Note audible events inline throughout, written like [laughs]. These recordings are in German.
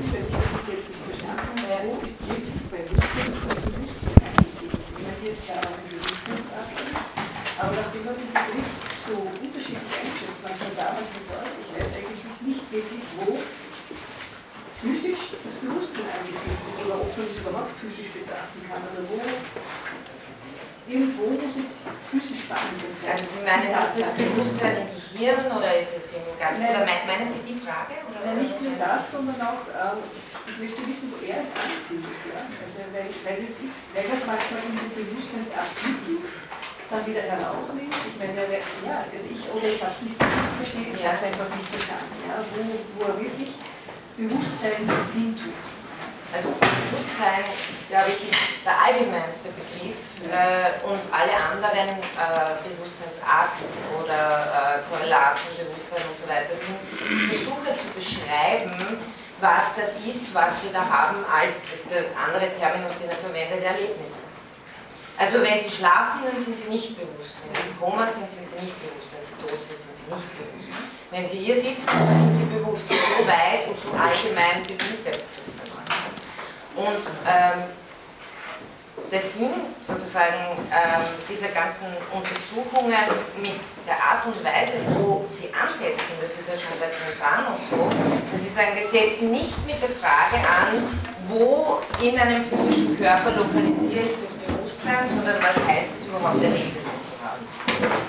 Thank you. Das, sondern auch, äh, ich möchte wissen, wo er es ansiedelt. Ja? Also, weil, weil, das ist, weil das manchmal in den Bewusstseinsartikel dann wieder herausnimmt. Ich meine, ja, also ich, oder ich habe es nicht verstanden, ich habe es einfach nicht verstanden, ja? wo, wo er wirklich Bewusstsein hintut. Also Bewusstsein, glaube ich, ist der allgemeinste Begriff äh, und alle anderen äh, Bewusstseinsakt oder äh, Korrelatenbewusstsein und so weiter sind Versuche zu beschreiben, was das ist, was wir da haben, als, das ist der andere Terminus, den er verwendet, Erlebnisse. Also wenn Sie schlafen, dann sind Sie nicht bewusst. Wenn Sie im Koma sind, sind Sie nicht bewusst. Wenn Sie tot sind, sind Sie nicht bewusst. Wenn Sie hier sitzen, sind Sie bewusst. So weit und so allgemein beginnt und ähm, der Sinn sozusagen ähm, dieser ganzen Untersuchungen mit der Art und Weise, wo sie ansetzen, das ist ja schon bei Trentano so, dass sie sagen, wir setzen nicht mit der Frage an, wo in einem physischen Körper lokalisiere ich das Bewusstsein, sondern was heißt es überhaupt, Erlebnisse zu haben.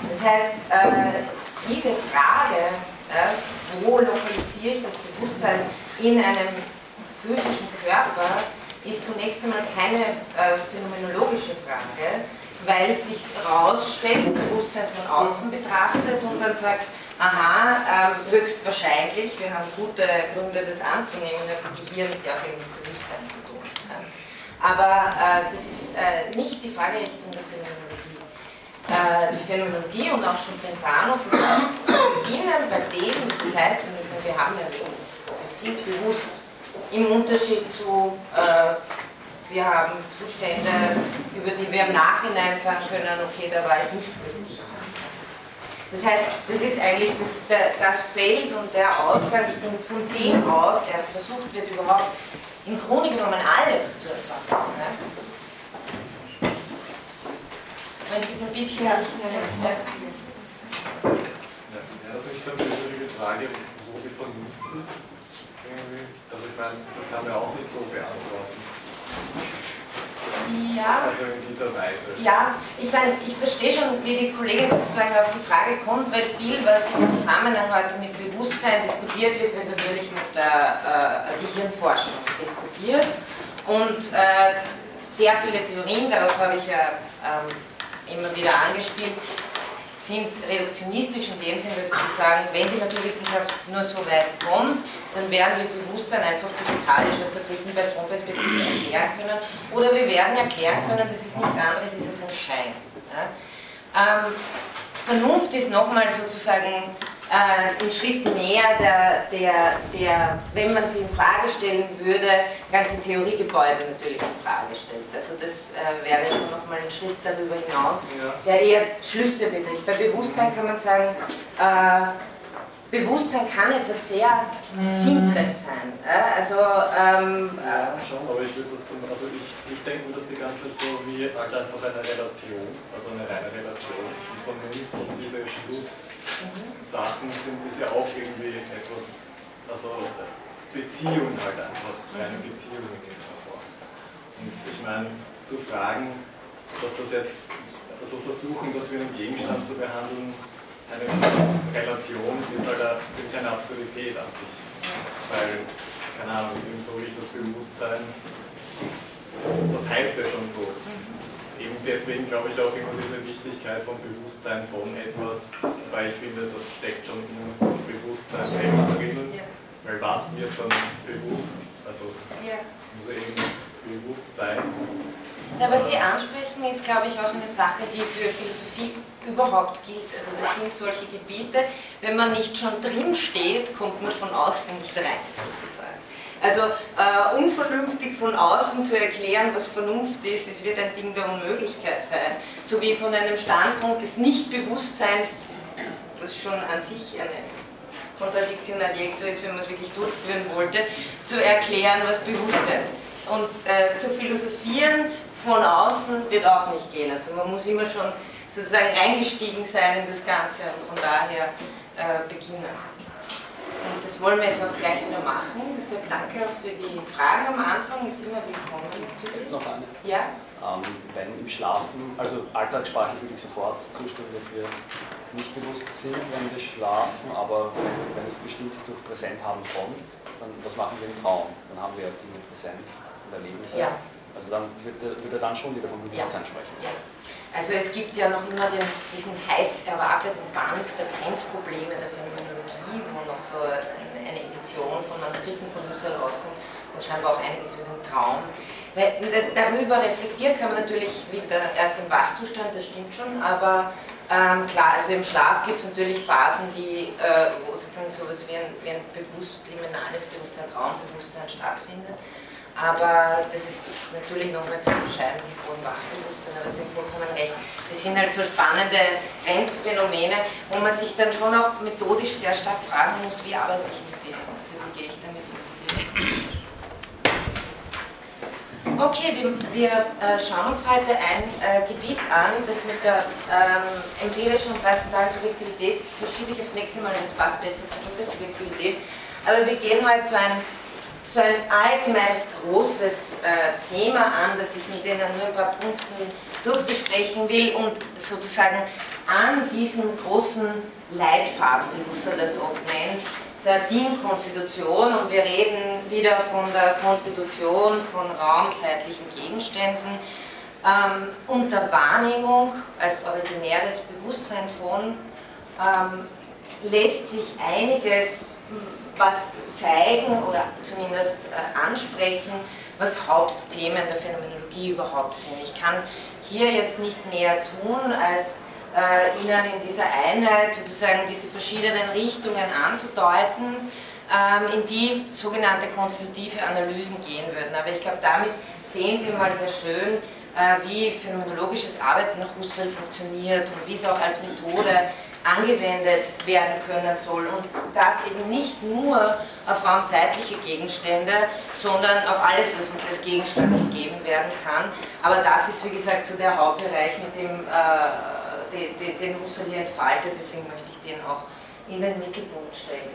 Das heißt, äh, diese Frage, äh, wo lokalisiere ich das Bewusstsein in einem physischen Körper, ist zunächst einmal keine äh, phänomenologische Frage, weil es sich herausstellt, Bewusstsein von außen betrachtet und dann sagt, aha, äh, höchstwahrscheinlich, wir haben gute Gründe, das anzunehmen, hat Gehirn sehr viel mit Bewusstsein zu tun. Ja. Aber äh, das ist äh, nicht die Fragerichtung der Phänomenologie. Äh, die Phänomenologie und auch schon zu beginnen bei dem, das heißt, wir, müssen, wir haben ja Erlebnis, wir sind bewusst im Unterschied zu, äh, wir haben Zustände, über die wir im Nachhinein sagen können, okay, da war ich nicht bewusst. Das heißt, das ist eigentlich das, das Feld und der Ausgangspunkt, von dem aus erst versucht wird, überhaupt im Grunde genommen alles zu erfassen. Ne? Wenn ich es ein bisschen ja. Ja. Ja, ich habe eine Frage, wo die Vernunft ist irgendwie? Also ich meine, das kann man auch nicht so beantworten. Ja. Also in dieser Weise. Ja, ich meine, ich verstehe schon, wie die Kollegin sozusagen auf die Frage kommt, weil viel, was im Zusammenhang heute mit Bewusstsein diskutiert wird, wird natürlich mit der äh, Gehirnforschung diskutiert. Und äh, sehr viele Theorien, darauf habe ich ja ähm, immer wieder angespielt, sind reduktionistisch in dem Sinn, dass sie sagen, wenn die Naturwissenschaft nur so weit kommt, dann werden wir Bewusstsein einfach physikalisch aus der dritten Person Perspektive erklären können. Oder wir werden erklären können, dass es nichts anderes ist als ein Schein. Ja? Ähm, Vernunft ist nochmal sozusagen äh, einen Schritt näher, der, der, der, wenn man sie in Frage stellen würde, ganze Theoriegebäude natürlich in Frage stellt. Also das äh, wäre schon nochmal ein Schritt darüber hinaus, der eher Schlüsse betrifft. Bei Bewusstsein kann man sagen, äh, Bewusstsein kann etwas sehr Simples sein. Äh? Also, ähm, ja, schon, aber ich würde das zum, also ich, ich denke mir das die ganze Zeit so wie halt einfach eine Relation, also eine reine Relation. Und Vernunft und diese Schlusssachen sind ist ja auch irgendwie etwas, also Beziehung halt einfach, reine Beziehungen gehen hervor. Und ich meine, zu fragen, dass das jetzt, also versuchen, das wie einen Gegenstand zu behandeln, eine Relation ist halt eine Absurdität an sich. Weil, keine Ahnung, so wie ich das Bewusstsein, das heißt ja schon so. Eben deswegen glaube ich auch immer diese Wichtigkeit vom Bewusstsein von etwas, weil ich finde, das steckt schon im Bewusstsein selber drinnen. Weil was wird dann bewusst? Also muss eben bewusst sein. Na, was Sie ansprechen, ist, glaube ich, auch eine Sache, die für Philosophie überhaupt gilt. Also das sind solche Gebiete, wenn man nicht schon drin steht, kommt man von außen nicht rein, sozusagen. Also äh, unvernünftig von außen zu erklären, was Vernunft ist, es wird ein Ding der Unmöglichkeit sein. So wie von einem Standpunkt des Nichtbewusstseins, was schon an sich eine Contradictio in adjecto ist, wenn man es wirklich durchführen wollte, zu erklären, was Bewusstsein ist. Und äh, zu philosophieren von außen wird auch nicht gehen. Also man muss immer schon sozusagen reingestiegen sein in das Ganze und von daher äh, beginnen. Und das wollen wir jetzt auch gleich wieder machen. Deshalb danke auch für die Fragen am Anfang. Ist immer willkommen natürlich. Noch eine. Ja? Ähm, wenn im Schlafen, also alltagssprachlich würde ich sofort zustimmen, dass wir nicht bewusst sind, wenn wir schlafen, aber wenn, wenn es bestimmt ist durch Präsent haben von, dann was machen wir im Traum? Dann haben wir Dinge präsent und erleben sie. Ja. Also dann wird er, dann schon wieder vom Bewusstsein Ja. sprechen. Ja. Also es gibt ja noch immer den, diesen heiß erwarteten Band der Grenzprobleme der Phänomenologie, wo noch so eine, Edition von Manuskripten von Husserl rauskommt und scheinbar auch einiges über den Traum. Weil, darüber reflektieren kann man natürlich wieder erst im Wachzustand, das stimmt schon, aber ähm, klar, also im Schlaf gibt es natürlich Phasen, die, äh, wo sozusagen sowas wie ein, wie ein bewusst liminales Bewusstsein, Traumbewusstsein stattfindet. Aber das ist natürlich nochmal zu unterscheiden vollen Wachbewusstsein, aber Sie haben vollkommen recht. Das sind halt so spannende Grenzphänomene, wo man sich dann schon auch methodisch sehr stark fragen muss, wie arbeite ich mit denen? Also wie gehe ich damit um? Okay, wir, wir äh, schauen uns heute ein äh, Gebiet an, das mit der ähm, empirischen und transzendentalen Subjektivität verschiebe ich aufs nächste Mal, das passt besser zur Intersubjektivität. Aber wir gehen heute zu einem so ein allgemeines großes äh, Thema an, das ich mit Ihnen nur ein paar Punkten durchbesprechen will und sozusagen an diesem großen Leitfaden, wie Husserl das oft nennt, der DIN-Konstitution und wir reden wieder von der Konstitution von raumzeitlichen Gegenständen ähm, und der Wahrnehmung als originäres Bewusstsein von ähm, lässt sich einiges was zeigen oder zumindest äh, ansprechen, was Hauptthemen der Phänomenologie überhaupt sind. Ich kann hier jetzt nicht mehr tun, als äh, Ihnen in dieser Einheit sozusagen diese verschiedenen Richtungen anzudeuten, ähm, in die sogenannte konstitutive Analysen gehen würden. Aber ich glaube, damit sehen Sie mal sehr schön, äh, wie phänomenologisches Arbeiten nach Husserl funktioniert und wie es auch als Methode angewendet werden können soll und das eben nicht nur auf raumzeitliche Gegenstände, sondern auf alles, was uns als Gegenstand gegeben werden kann. Aber das ist, wie gesagt, so der Hauptbereich, mit dem, äh, den, den, Husserl hier entfaltet, deswegen möchte ich den auch in den Mittelpunkt stellen.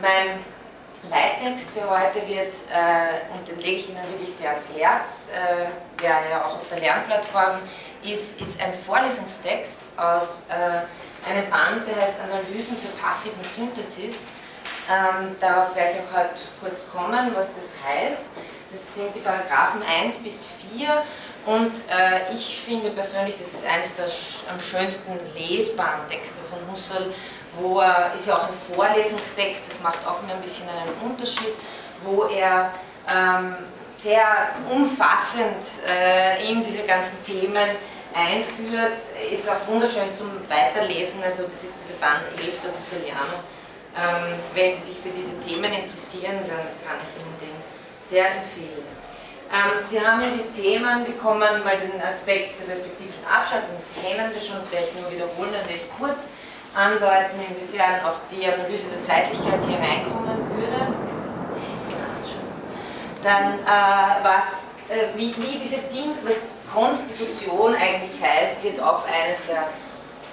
Mein Leittext für heute wird, äh, und den lege ich Ihnen wirklich sehr ans Herz, äh, der ja auch auf der Lernplattform ist, ist ein Vorlesungstext aus äh, einem Band, der heißt Analysen zur passiven Synthesis. Ähm, darauf werde ich auch heute kurz kommen, was das heißt. Das sind die Paragraphen 1 bis 4 und äh, ich finde persönlich, das ist eines der sch am schönsten lesbaren Texte von Husserl, wo er, ist ja auch ein Vorlesungstext, das macht auch immer ein bisschen einen Unterschied, wo er ähm, sehr umfassend äh, in diese ganzen Themen einführt, ist auch wunderschön zum Weiterlesen, also das ist diese Band 11 der Husserlianer. Ähm, wenn Sie sich für diese Themen interessieren, dann kann ich Ihnen den sehr empfehlen. Ähm, Sie haben ja die Themen bekommen, weil den Aspekt der perspektivischen Abschattung, das kennen wir schon, das werde ich nur wiederholen, dann werde ich kurz andeuten, inwiefern auch die Analyse der Zeitlichkeit hier reinkommen würde. Dann, äh, was, äh, wie, wie diese Ding, was Konstitution eigentlich heißt, wird auch eines der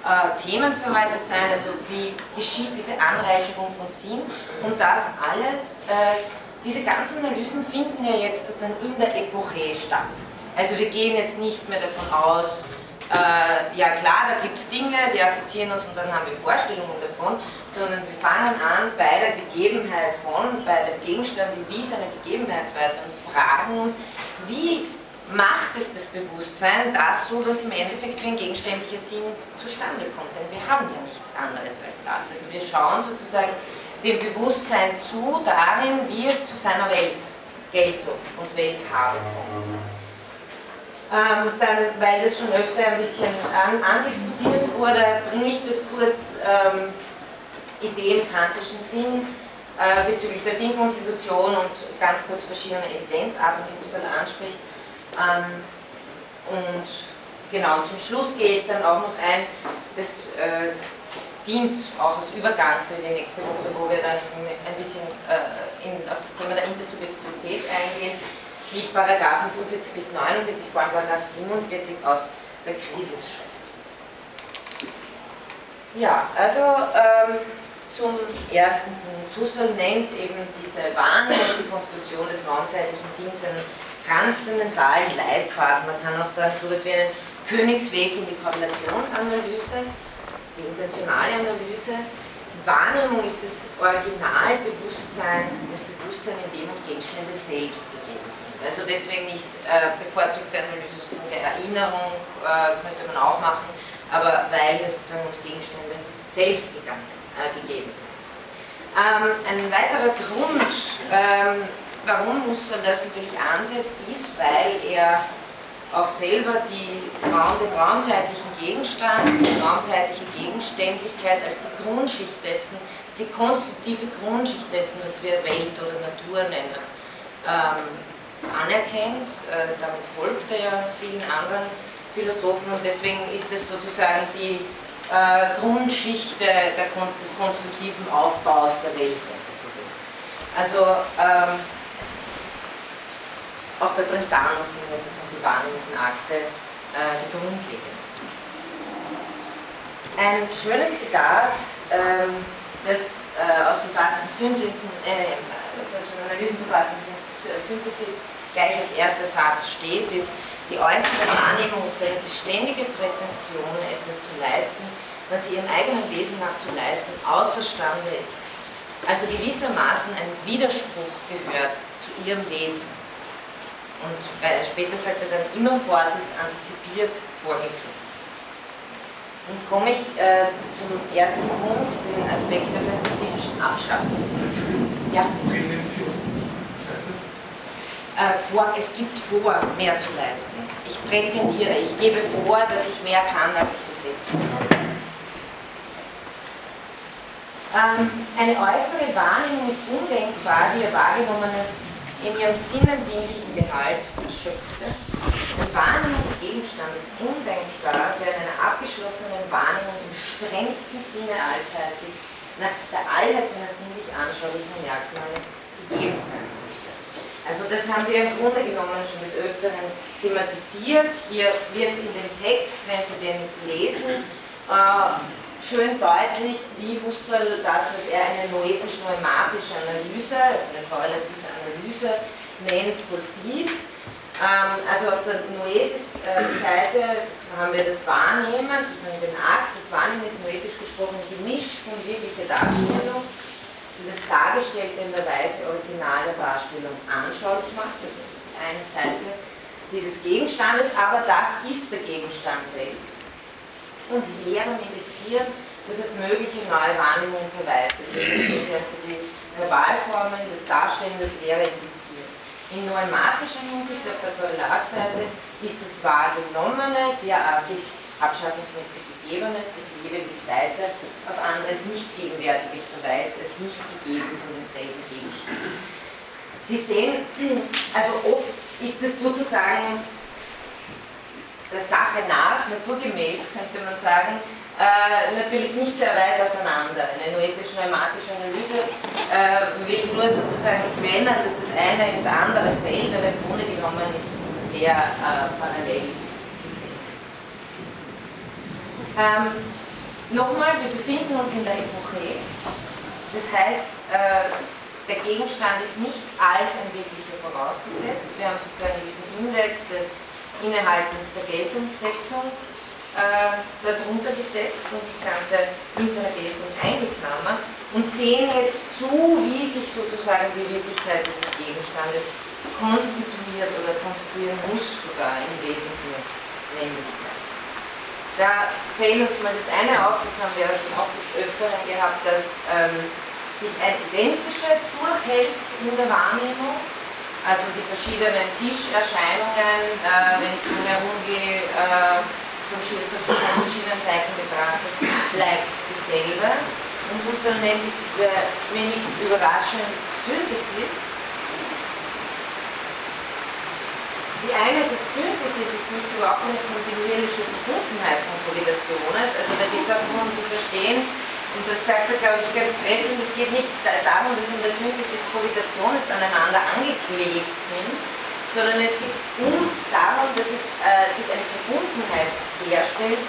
äh, Themen für heute sein, also wie geschieht diese Anreicherung von Sinn und das alles, äh, diese ganzen Analysen finden ja jetzt sozusagen in der Epoche statt. Also wir gehen jetzt nicht mehr davon aus, äh, ja klar, da gibt es Dinge, die affizieren uns und dann haben wir Vorstellungen davon, sondern wir fangen an bei der Gegebenheit von, bei dem Gegenstand wie seiner Gegebenheitsweise und fragen uns, wie macht es das Bewusstsein, dass so was im Endeffekt wie ein gegenständlicher Sinn zustande kommt. Denn wir haben ja nichts anderes als das. Also wir schauen sozusagen dem Bewusstsein zu darin, wie es zu seiner Welt Geltung und Welthabe kommt. Ähm, dann, weil das schon öfter ein bisschen an, andiskutiert wurde, bringe ich das kurz ähm, Idee im kantischen Sinn äh, bezüglich der Dingkonstitution und ganz kurz verschiedene Evidenzarten, die Husserl anspricht. Ähm, und genau, zum Schluss gehe ich dann auch noch ein, das äh, dient auch als Übergang für die nächste Woche, wo wir dann ein bisschen äh, in, auf das Thema der Intersubjektivität eingehen, die Paragraphen 45 bis 49, vor allem Paragraph 47 aus der Krisis schreibt. Ja, also ähm, zum ersten. Husserl nennt eben diese Wahrnehmung, die Konstruktion des raumzeitlichen einen transzendentalen Leitfaden. Man kann auch sagen, so etwas wie einen Königsweg in die Korrelationsanalyse, die intentionale Analyse. Wahrnehmung ist das Originalbewusstsein, das Bewusstsein, in dem uns Gegenstände selbst gegeben sind. Also deswegen nicht äh, bevorzugte Analyse sozusagen der Erinnerung, äh, könnte man auch machen, aber weil hier sozusagen uns Gegenstände selbst gegangen, äh, gegeben sind. Ähm, ein weiterer Grund, ähm, warum Husserl das natürlich ansetzt, ist, weil er auch selber die Raum, den raumzeitlichen Gegenstand, die raumzeitliche Gegenständlichkeit als die Grundschicht dessen, als die konstruktive Grundschicht dessen, was wir Welt oder Natur nennen, ähm, anerkennt. Äh, damit folgt er ja vielen anderen Philosophen und deswegen ist es sozusagen die äh, Grundschicht der, des konstruktiven Aufbaus der Welt, wenn Sie so will. Also ähm, auch bei Brentano sind ja sozusagen die wahrnehmenden Akte äh, die grundlegenden. Ein schönes Zitat, ähm, das äh, aus den klassischen Synthesen, äh, aus den Analysen zur klassischen Synthesis gleich als erster Satz steht, ist, die äußere Wahrnehmung ist eine beständige Prätension, etwas zu leisten, was sie ihrem eigenen Wesen nach zu leisten außerstande ist. Also gewissermaßen ein Widerspruch gehört zu ihrem Wesen. Und später sagt er dann, immerfort ist antizipiert vorgegriffen. Und komme ich äh, zum ersten Punkt, den Aspekt der perspektivischen Abschattung. Ja? Äh, vor, es gibt vor, mehr zu leisten. Ich prätendiere, ich gebe vor, dass ich mehr kann, als ich tatsächlich kann. Ähm, eine äußere Wahrnehmung ist undenkbar, die ihr wahrgenommenes in ihrem sinnendienlichen Gehalt erschöpfte. Ein Wahrnehmungsgegenstand ist undenkbar, der in einer abgeschlossenen Wahrnehmung im strengsten Sinne allseitig nach der Allheit seiner sinnlich anschaulichen Merkmale gegeben sein kann. Also das haben wir im Grunde genommen schon des Öfteren thematisiert. Hier wird es in dem Text, wenn Sie den lesen, äh, schön deutlich, wie Husserl das, was er eine noetisch-neumatische Analyse, also eine korrelative Analyse nennt, vollzieht. Ähm, also auf der Noesis-Seite äh, haben wir das Wahrnehmen, sozusagen den Akt, das Wahrnehmen ist noetisch gesprochen Gemisch von wirklicher Darstellung die das Dargestellte in der Weise original der Darstellung anschaulich macht. Das ist eine Seite dieses Gegenstandes, aber das ist der Gegenstand selbst. Und Lehren indizieren, das auf mögliche neue Wahrnehmungen verweist. Deswegen haben Sie die Verbalformen, das Darstellen, das Lehre indizieren. In neumatischer Hinsicht auf der Korrelatseite ist das Wahrgenommene derartig abschattungsmäßig Gegebenes, das die jeweilige Seite auf anderes nicht Gegenwärtiges verweist, als nicht gegeben von demselben Gegenstand. Sie sehen, also oft ist es sozusagen der Sache nach, naturgemäß könnte man sagen, äh, natürlich nicht sehr weit auseinander. Eine noetisch-neumatische Analyse äh, will nur sozusagen trennen, dass das eine ins andere fällt, aber im Grunde genommen ist es sehr äh, parallel ähm, Nochmal, wir befinden uns in der Epoche. Das heißt, äh, der Gegenstand ist nicht als ein wirklicher vorausgesetzt. Wir haben sozusagen diesen Index des Innehaltens der Geltungssetzung äh, darunter gesetzt und das Ganze in seiner Geltung eingeklammert und sehen jetzt zu, wie sich sozusagen die Wirklichkeit dieses Gegenstandes konstituiert oder konstituieren muss sogar im Wesensnotwendigkeit. Da fällt uns mal das eine auf, das haben wir ja schon auch des Öfteren gehabt, dass ähm, sich ein identisches durchhält in der Wahrnehmung. Also die verschiedenen Tischerscheinungen, äh, wenn ich drumherum gehe, äh, verschiedenen Seiten betrachtet, bleibt dieselbe. Und Husserl nennt es äh, wenig überraschend Synthesis, Die eine des Synthesis ist nicht überhaupt eine kontinuierliche Verbundenheit von Korrelationen. Also da geht es auch darum zu verstehen, und das sagt er, glaube ich, ganz treffend, es geht nicht darum, dass in der Synthesis Positionen aneinander angeklebt sind, sondern es geht um darum, dass es äh, sich eine Verbundenheit herstellt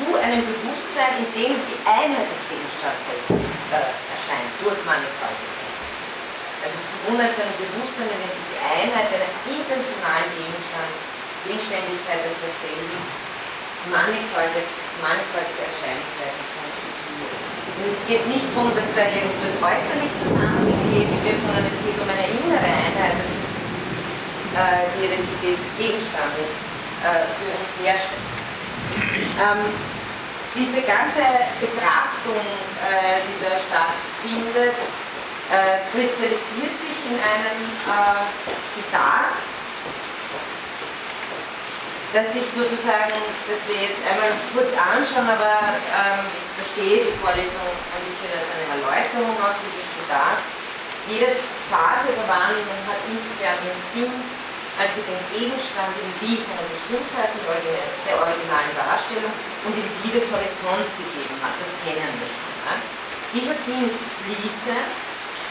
zu einem Bewusstsein, in dem die Einheit des Gegenstands selbst äh, erscheint, durch Mannigfaltigkeit. Also verbunden zu einem Bewusstsein, in dem sich die Einheit einer intentionalen Gegenstands, Gegenständigkeit als derselben, mannigfaltige, mannigfaltige Erscheinungsweisen konstituiert. Es geht nicht darum, dass da irgendwas äußerlich zusammengeklebt wird, sondern es geht um eine innere Einheit, das ist die, äh, die Identität des Gegenstandes äh, für uns herstellt. Ähm, diese ganze Betrachtung, äh, die da stattfindet, äh, kristallisiert sich in einem äh, Zitat dass ich sozusagen, dass wir jetzt einmal kurz anschauen, aber ähm, ich verstehe die Vorlesung ein bisschen als eine Erläuterung auch dieses Zitats. Jede Phase der Wahrnehmung hat insofern den Sinn, als sie den Gegenstand im Wie seiner Bestimmtheiten der originalen Darstellung und im Wie des Horizonts gegeben hat. Das kennen wir schon. Ne? Dieser Sinn ist fließend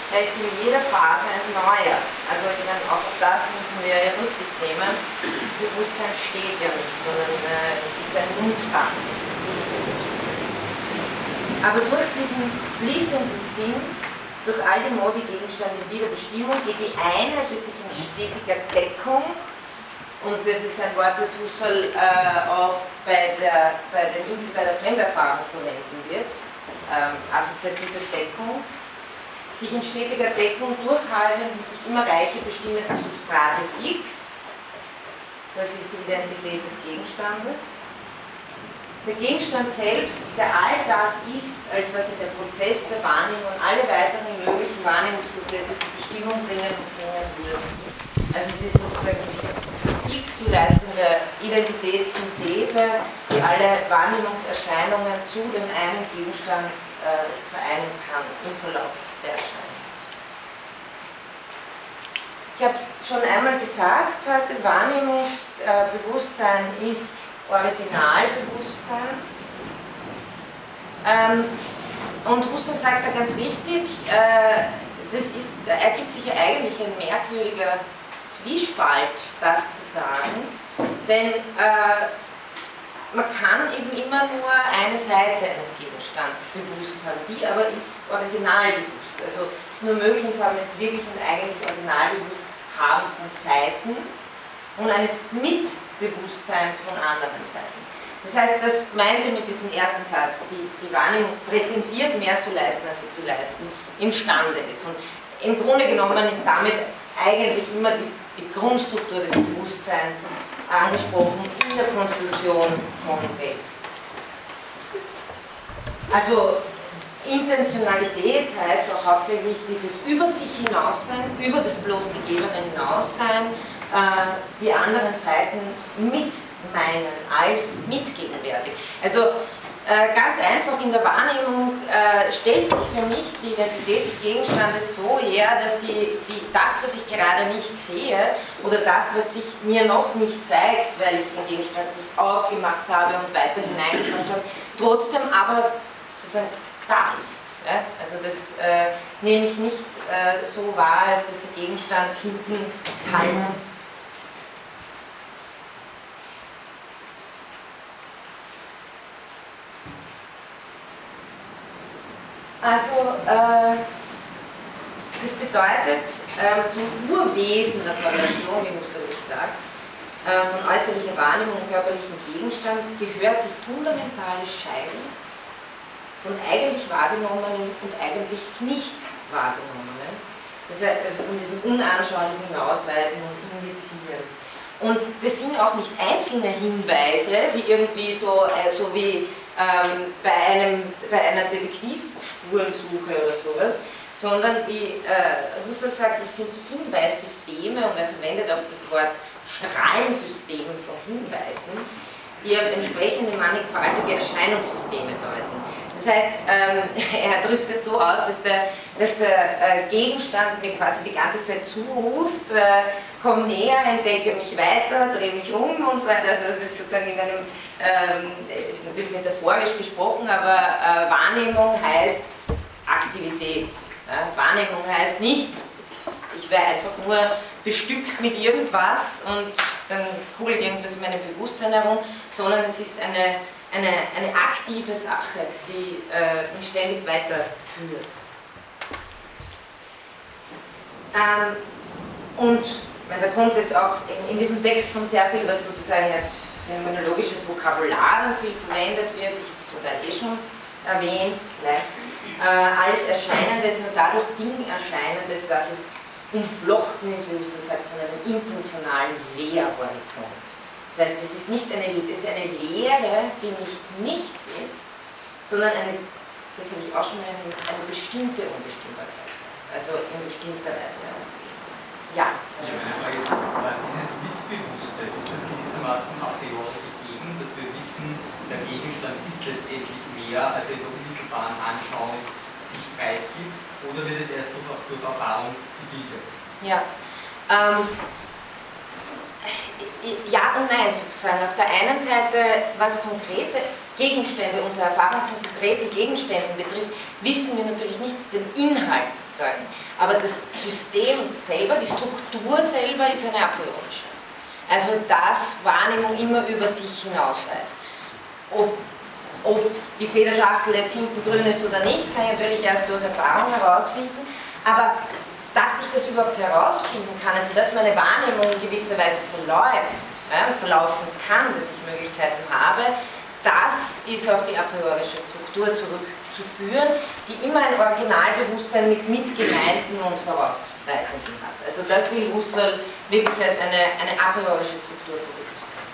er ist in jeder Phase ein neuer. Also auch auf das müssen wir ja Rücksicht nehmen. Das Bewusstsein steht ja nicht, sondern äh, es ist ein Umstand. Aber durch diesen fließenden Sinn, durch all die Modi-Gegenstände in jeder Bestimmung, geht die Einheit, die sich in stetiger Deckung, und das ist ein Wort, das Husserl äh, auch bei der, bei, den, bei der Fremderfahrung verwenden wird, ähm, assoziative Deckung, sich in stetiger Deckung durchhaltenden, sich immer reicher bestimmenden Substrates X, das ist die Identität des Gegenstandes. Der Gegenstand selbst, der all das ist, als was in der Prozess der Wahrnehmung alle weiteren möglichen Wahrnehmungsprozesse zur Bestimmung bringen und bringen würde. Also es ist sozusagen das X, die Leistung der Identitätssynthese, die alle Wahrnehmungserscheinungen zu dem einen Gegenstand äh, vereinen kann im Verlauf der Erscheinung. Ich habe es schon einmal gesagt, heute Wahrnehmungsbewusstsein ist Originalbewusstsein. Ähm, und Husserl sagt da ganz wichtig, äh, das ist, da ergibt sich ja eigentlich ein merkwürdiger Zwiespalt, das zu sagen, denn äh, man kann eben immer nur eine Seite eines Gegenstands bewusst haben, die aber ist originalbewusst. Also es ist nur möglich in Form eines wirklichen eigentlich Originalbewusstshabens von Seiten und eines Mitbewusstseins von anderen Seiten. Das heißt, das meinte mit diesem ersten Satz, die, die Wahrnehmung prätendiert mehr zu leisten, als sie zu leisten imstande ist. Und im Grunde genommen ist damit eigentlich immer die, die Grundstruktur des Bewusstseins angesprochen in der Konstruktion von Welt. Also Intentionalität heißt auch hauptsächlich dieses über sich hinaussein, über das bloß Gegebene hinaussein, die anderen Seiten mit meinen, als mitgegenwärtig. Also äh, ganz einfach in der Wahrnehmung äh, stellt sich für mich die Identität des Gegenstandes so her, dass die, die, das, was ich gerade nicht sehe oder das, was sich mir noch nicht zeigt, weil ich den Gegenstand nicht aufgemacht habe und weiter hineingefangen habe, trotzdem aber sozusagen da ist. Ja? Also das äh, nehme ich nicht äh, so wahr, als dass der Gegenstand hinten kalt ist Also, äh, das bedeutet, äh, zum Urwesen der Korrelation, wie Husserl sagt, äh, von äußerlicher Wahrnehmung und körperlichem Gegenstand gehört die fundamentale Scheidung von eigentlich wahrgenommenen und eigentlich nicht wahrgenommenen. Das heißt, also von diesem unanschaulichen Hinausweisen und Indizieren. Und das sind auch nicht einzelne Hinweise, die irgendwie so, äh, so wie ähm, bei, einem, bei einer Detektivspurensuche oder sowas, sondern wie äh, Husserl sagt, das sind Hinweissysteme und er verwendet auch das Wort Strahlensystem von Hinweisen, die auf entsprechende mannigfaltige Erscheinungssysteme deuten. Das heißt, ähm, [laughs] er drückt es so aus, dass der, dass der äh, Gegenstand mir quasi die ganze Zeit zuruft, äh, komm näher, entdecke mich weiter, drehe mich um und so weiter. Also das ist sozusagen in einem, ähm, ist natürlich metaphorisch gesprochen, aber äh, Wahrnehmung heißt Aktivität. Ja? Wahrnehmung heißt nicht, ich wäre einfach nur bestückt mit irgendwas und dann kugelt irgendwas in meinem Bewusstsein herum, sondern es ist eine, eine, eine aktive Sache, die äh, mich ständig weiterführt. Ähm, und meine, da kommt jetzt auch, in, in, diesem Text kommt sehr viel, was sozusagen als phänomenologisches Vokabular dann viel verwendet wird. Ich habe es da eh schon erwähnt. Äh, alles Erscheinendes, nur dadurch Ding Erscheinendes, dass es umflochten ist, wie Husserl sagt, von einem intentionalen Leerhorizont. Das heißt, es ist nicht eine, es ist eine Lehre, die nicht nichts ist, sondern eine, das habe ich auch schon mal erwähnt, eine bestimmte Unbestimmbarkeit. Also in bestimmter Weise. Ja. Ja, meine Frage ist, dieses Mitbewusste, ist das gewissermaßen a priori gegeben, dass wir wissen, der Gegenstand ist letztendlich mehr, als er in der unmittelbaren Anschauung sich preisgibt, oder wird es erst durch, durch Erfahrung gebildet? Ja. Ähm, ja und nein sozusagen. Auf der einen Seite, was konkrete Gegenstände, unsere Erfahrung von konkreten Gegenständen betrifft, wissen wir natürlich nicht den Inhalt sozusagen. Aber das System selber, die Struktur selber ist eine a priorische. Also dass Wahrnehmung immer über sich hinausweist. Ob ob die Federschachtel jetzt hinten grün ist oder nicht, kann ich natürlich erst durch Erfahrung herausfinden. Aber dass ich das überhaupt herausfinden kann, also dass meine Wahrnehmung in gewisser Weise verläuft, ja, verlaufen kann, dass ich Möglichkeiten habe, das ist auf die a priorische Struktur zurückzuführen, die immer ein Originalbewusstsein mit Mitgemeinden und Vorausweisenden hat. Also das will Husserl wirklich als eine, eine a priorische Struktur von Bewusstsein.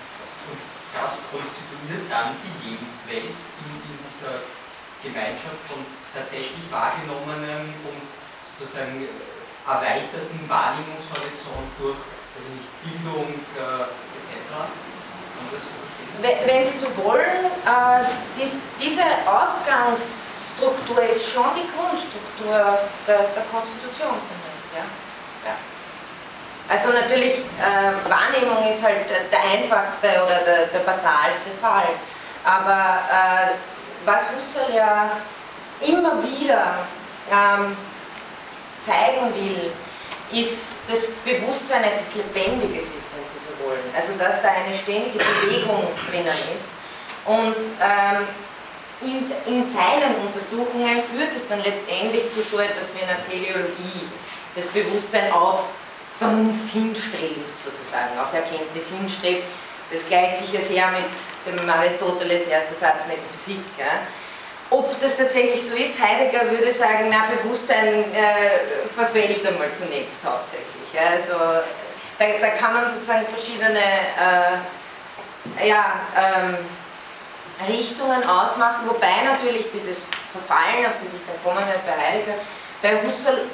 Und das konstituiert dann die Lebenswelt in, in dieser Gemeinschaft von tatsächlich wahrgenommenem und sozusagen erweiterten Wahrnehmungshorizont durch also nicht Bildung äh, etc. Wenn Sie so wollen, äh, dies, diese Ausgangsstruktur ist schon die Grundstruktur der, der Konstitution. Ja? Ja. Also natürlich, äh, Wahrnehmung ist halt der einfachste oder der, der basalste Fall. Aber äh, was Husserl ja immer wieder ähm, zeigen will, ist das Bewusstsein etwas Lebendiges ist, wenn Sie so wollen. Also dass da eine ständige Bewegung drinnen ist. Und ähm, in, in, seinen Untersuchungen führt es dann letztendlich zu so etwas wie einer Teleologie, das Bewusstsein auf Vernunft hinstrebt, sozusagen, auf Erkenntnis hinstrebt. Das gleicht sich ja sehr mit dem Aristoteles erster Satz Metaphysik. Ja? Ob das tatsächlich so ist, Heidegger würde sagen, na, Bewusstsein äh, verfällt einmal zunächst hauptsächlich. Ja? Also da, da, kann man sozusagen verschiedene äh, ja, ähm, Richtungen ausmachen, wobei natürlich dieses Verfallen, auf das ich dann kommen werde bei Heidegger, bei Husserl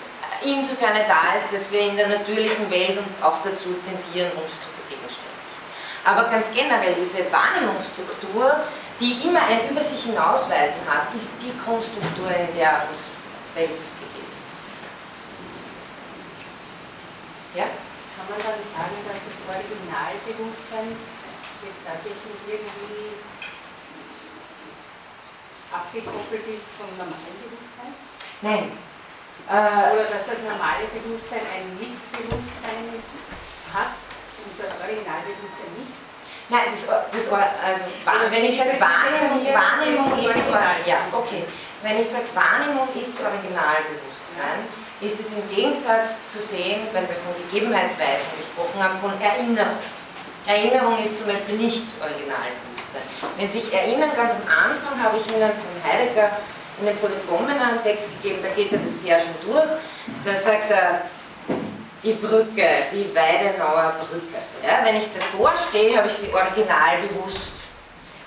insofern da ist, dass wir in der natürlichen Welt auch dazu tendieren, uns zu vergegenständigen. Aber ganz generell, diese Wahrnehmungsstruktur die immer ein über sich hinausweisen hat, ist die Grundstruktur, in der uns Welt gegeben ist. Ja? Kann man dann sagen, dass das Originalbewusstsein jetzt tatsächlich irgendwie abgekoppelt ist vom normalen Bewusstsein? Nein. Äh, Oder dass das normale Bewusstsein ein Mitbewusstsein hat und das Originalbewusstsein nicht? Nein, das, das also, wenn ich sage Wahrnehmung, Wahrnehmung ist, ja, okay. Wenn ich sage Wahrnehmung ist Originalbewusstsein, ist es im Gegensatz zu sehen, wenn wir von Gegebenheitsweisen gesprochen haben, von Erinnerung. Erinnerung ist zum Beispiel nicht Originalbewusstsein. Wenn Sie sich erinnern, ganz am Anfang habe ich Ihnen von Heidegger in den Polygomen einen Text gegeben, da geht er das sehr schon durch. Da sagt er, die Brücke, die Weidenauer Brücke. Ja, wenn ich davor stehe, habe ich sie original bewusst.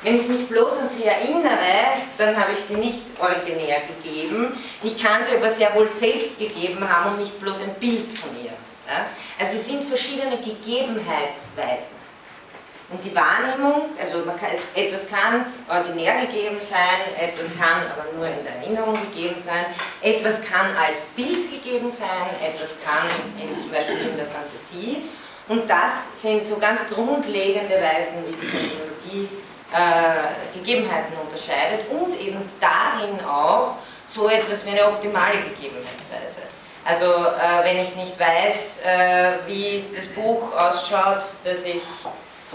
Wenn ich mich bloß an sie erinnere, dann habe ich sie nicht originär gegeben. Ich kann sie aber sehr wohl selbst gegeben haben und nicht bloß ein Bild von ihr. Ja? Also es sind verschiedene Gegebenheitsweisen. Und die Wahrnehmung, also kann, etwas kann originär gegeben sein, etwas kann aber nur in der Erinnerung gegeben sein, etwas kann als Bild gegeben sein, etwas kann in, zum Beispiel in der Fantasie. Und das sind so ganz grundlegende Weisen, wie die Technologie äh, Gegebenheiten unterscheidet und eben darin auch so etwas wie eine optimale Gegebenheitsweise. Also äh, wenn ich nicht weiß, äh, wie das Buch ausschaut, das ich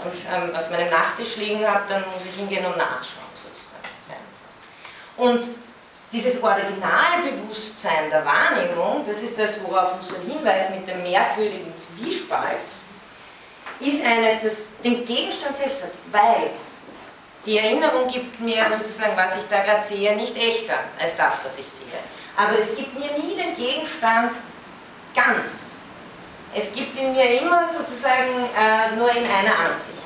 ähm, auf meinem Nachttisch liegen habe, dann muss ich hingehen und nachschauen sozusagen. Und dieses Originalbewusstsein der Wahrnehmung, das ist das, worauf Husserl hinweist mit dem merkwürdigen Zwiespalt, ist eines, das den Gegenstand selbst hat, weil die Erinnerung gibt mir sozusagen, was ich da gerade sehe, nicht echter als das, was ich sehe. Aber es gibt mir nie den Gegenstand ganz. Es gibt ihn mir immer sozusagen äh, nur in einer Ansicht.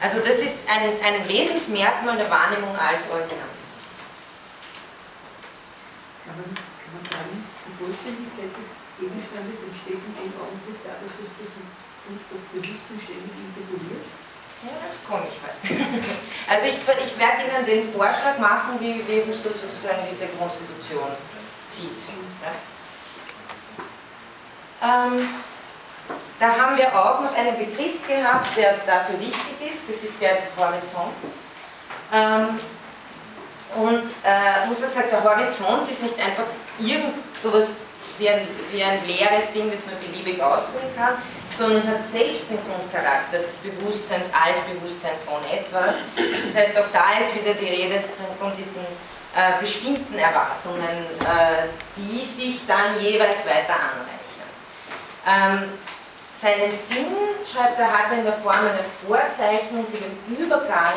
Also das ist ein, ein Wesensmerkmal der Wahrnehmung als Original. Kann man, kann man sagen, die Vollständigkeit des Gegenstandes entsteht in dem Augenblick dadurch, dass das, das Bewusstsein ständig interpoliert? Ja, jetzt komme ich halt. [laughs] Also ich, ich werde Ihnen den Vorschlag machen, wie, wie Husserl sozusagen diese Konstitution sieht. Ja. Ähm, da haben wir auch noch einen Begriff gehabt, der dafür wichtig ist, das ist der des Horizonts. Ähm, und äh, Husserl sagt, der Horizont ist nicht einfach irgend sowas wie ein, wie ein leeres Ding, das man beliebig ausdrücken kann, sondern hat selbst den Grundcharakter des Bewusstseins als Bewusstsein von etwas. Das heißt, auch da ist wieder die Rede sozusagen von diesen äh, bestimmten Erwartungen, äh, die sich dann jeweils weiter anreichern. Ähm, seinen Sinn, schreibt er, hat in der Form einer Vorzeichnung für den Übergang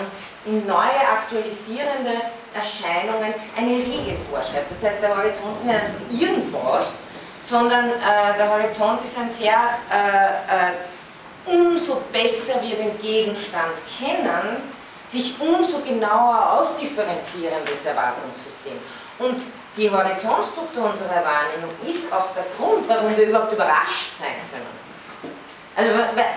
in neue aktualisierende Erscheinungen eine Regel vorschreibt. Das heißt, der Horizont ist nicht einfach irgendwas, sondern äh, der Horizont ist ein sehr, äh, äh, umso besser wir den Gegenstand kennen, sich umso genauer ausdifferenzierendes Erwartungssystem. Und die Horizontstruktur unserer Wahrnehmung ist auch der Grund, warum wir überhaupt überrascht sein können. Also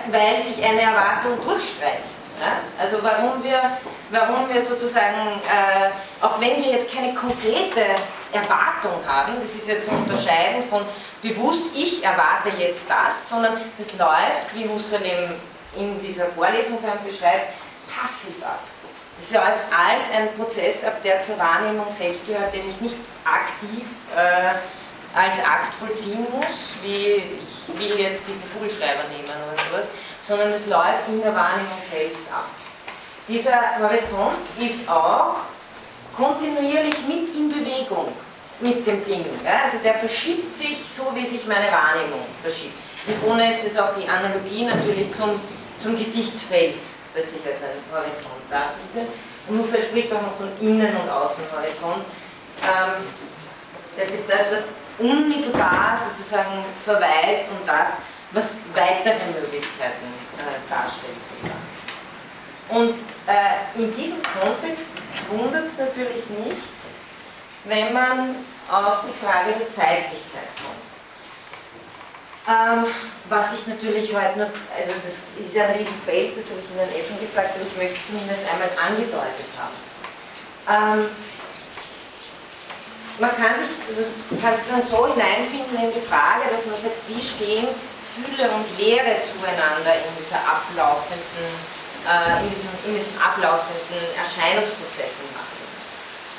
weil sich eine Erwartung durchstreicht. Ja? Also warum wir, warum wir sozusagen, äh, auch wenn wir jetzt keine konkrete Erwartung haben, das ist ja zu unterscheiden von bewusst, ich erwarte jetzt das, sondern das läuft, wie Husserl in dieser Vorlesung beschreibt, passiv ab. Das läuft als ein Prozess ab, der zur Wahrnehmung selbst gehört, den ich nicht aktiv äh, als Akt vollziehen muss, wie ich will jetzt diesen Kugelschreiber nehmen oder sowas, sondern es läuft in der Wahrnehmung selbst ab. Dieser Horizont ist auch kontinuierlich mit in Bewegung mit dem Ding. Ja? Also der verschiebt sich so, wie sich meine Wahrnehmung verschiebt. Und ohne ist es auch die Analogie natürlich zum, zum Gesichtsfeld, das sich als ein Horizont darbietet. Und Husserl spricht auch noch von Innen- und Außenhorizont. Ähm, das ist das, was unmittelbar sozusagen verweist und das, was weitere Möglichkeiten äh, darstellt. Und äh, in diesem Kontext wundert es natürlich nicht, wenn man auf die Frage der Zeitlichkeit kommt. Ähm, was ich natürlich heute nur, also das ist ja ein Riesenfeld, das habe ich Ihnen eh schon gesagt, aber ich möchte es zumindest einmal angedeutet haben. Ähm, man kann sich, also kann sich dann so hineinfinden in die Frage, dass man sagt, wie stehen Fülle und Lehre zueinander in dieser ablaufenden, äh, in, diesem, in diesem ablaufenden Erscheinungsprozess im Nachhinein.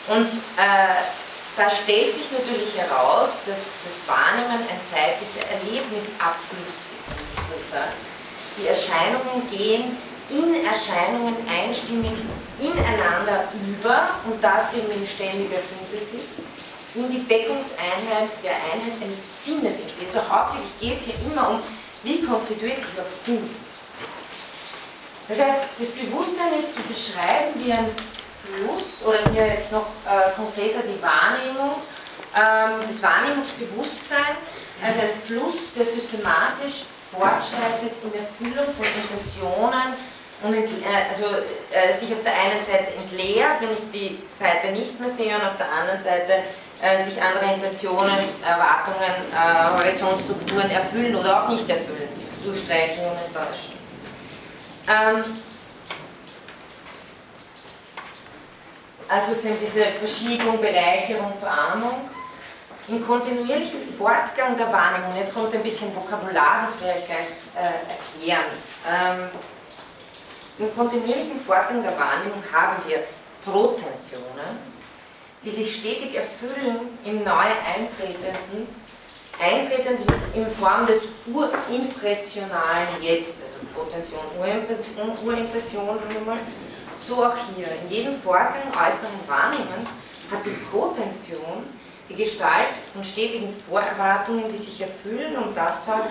Und äh, da stellt sich natürlich heraus, dass das Wahrnehmen ein zeitlicher Erlebnisabfluss ist, wie ich so sage. Die Erscheinungen gehen in Erscheinungen einstimmig ineinander über und das eben in ständiger Synthesis in die Deckungseinheit der Einheit eines Sinnes entspricht. Also hauptsächlich geht es hier immer um, wie konstituiert sich überhaupt Sinn. Das heißt, das Bewusstsein ist zu beschreiben wie ein Fluss, oder hier jetzt noch äh, konkreter die Wahrnehmung, ähm, das Wahrnehmungsbewusstsein als ein Fluss, der systematisch fortschreitet in Erfüllung von Intentionen und äh, also, äh, sich auf der einen Seite entleert, wenn ich die Seite nicht mehr sehe, und auf der anderen Seite äh, sich andere Intentionen, Erwartungen, äh, Horizontstrukturen erfüllen oder auch nicht erfüllen, durchstreichen und enttäuschen. Ähm, also sind diese Verschiebung, Bereicherung, Verarmung. Im kontinuierlichen Fortgang der Wahrnehmung, jetzt kommt ein bisschen Vokabular, das werde ich gleich äh, erklären. Ähm, Im kontinuierlichen Fortgang der Wahrnehmung haben wir Protensionen, die sich stetig erfüllen im neu eintretenden, eintretend in Form des urimpressionalen Jetzt, also Protension, Urimpression, Urimpression haben wir mal, so auch hier. In jedem Vorgang äußeren Wahrnehmens hat die Protension die Gestalt von stetigen Vorerwartungen, die sich erfüllen und das sagt,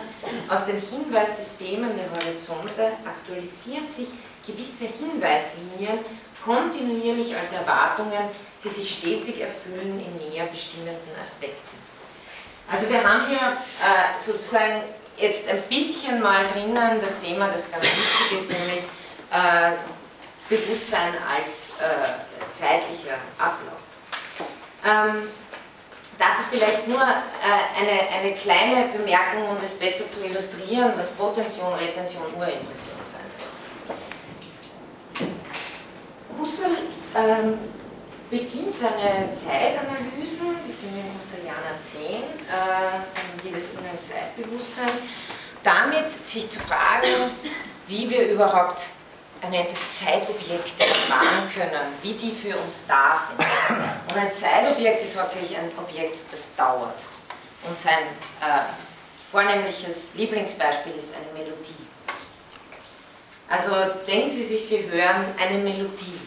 aus den Hinweissystemen der Horizonte aktualisieren sich gewisse Hinweislinien kontinuierlich als Erwartungen, die sich stetig erfüllen in näher bestimmenden Aspekten. Also wir haben hier äh, sozusagen jetzt ein bisschen mal drinnen das Thema, das ganz wichtig ist, nämlich äh, Bewusstsein als äh, zeitlicher Ablauf. Ähm, dazu vielleicht nur äh, eine, eine kleine Bemerkung, um das besser zu illustrieren, was Protension, Retention, Urimpression sein soll. Husserl ähm, beginnt seine Zeitanalysen, die sind in Husserlianer 10, äh, jedes inneren Zeitbewusstseins, damit sich zu fragen, wie wir überhaupt er nennt es Zeitobjekte erfahren können, wie die für uns da sind. Und ein Zeitobjekt ist hauptsächlich ein Objekt, das dauert. Und sein äh, vornehmliches Lieblingsbeispiel ist eine Melodie. Also denken Sie sich, Sie hören eine Melodie.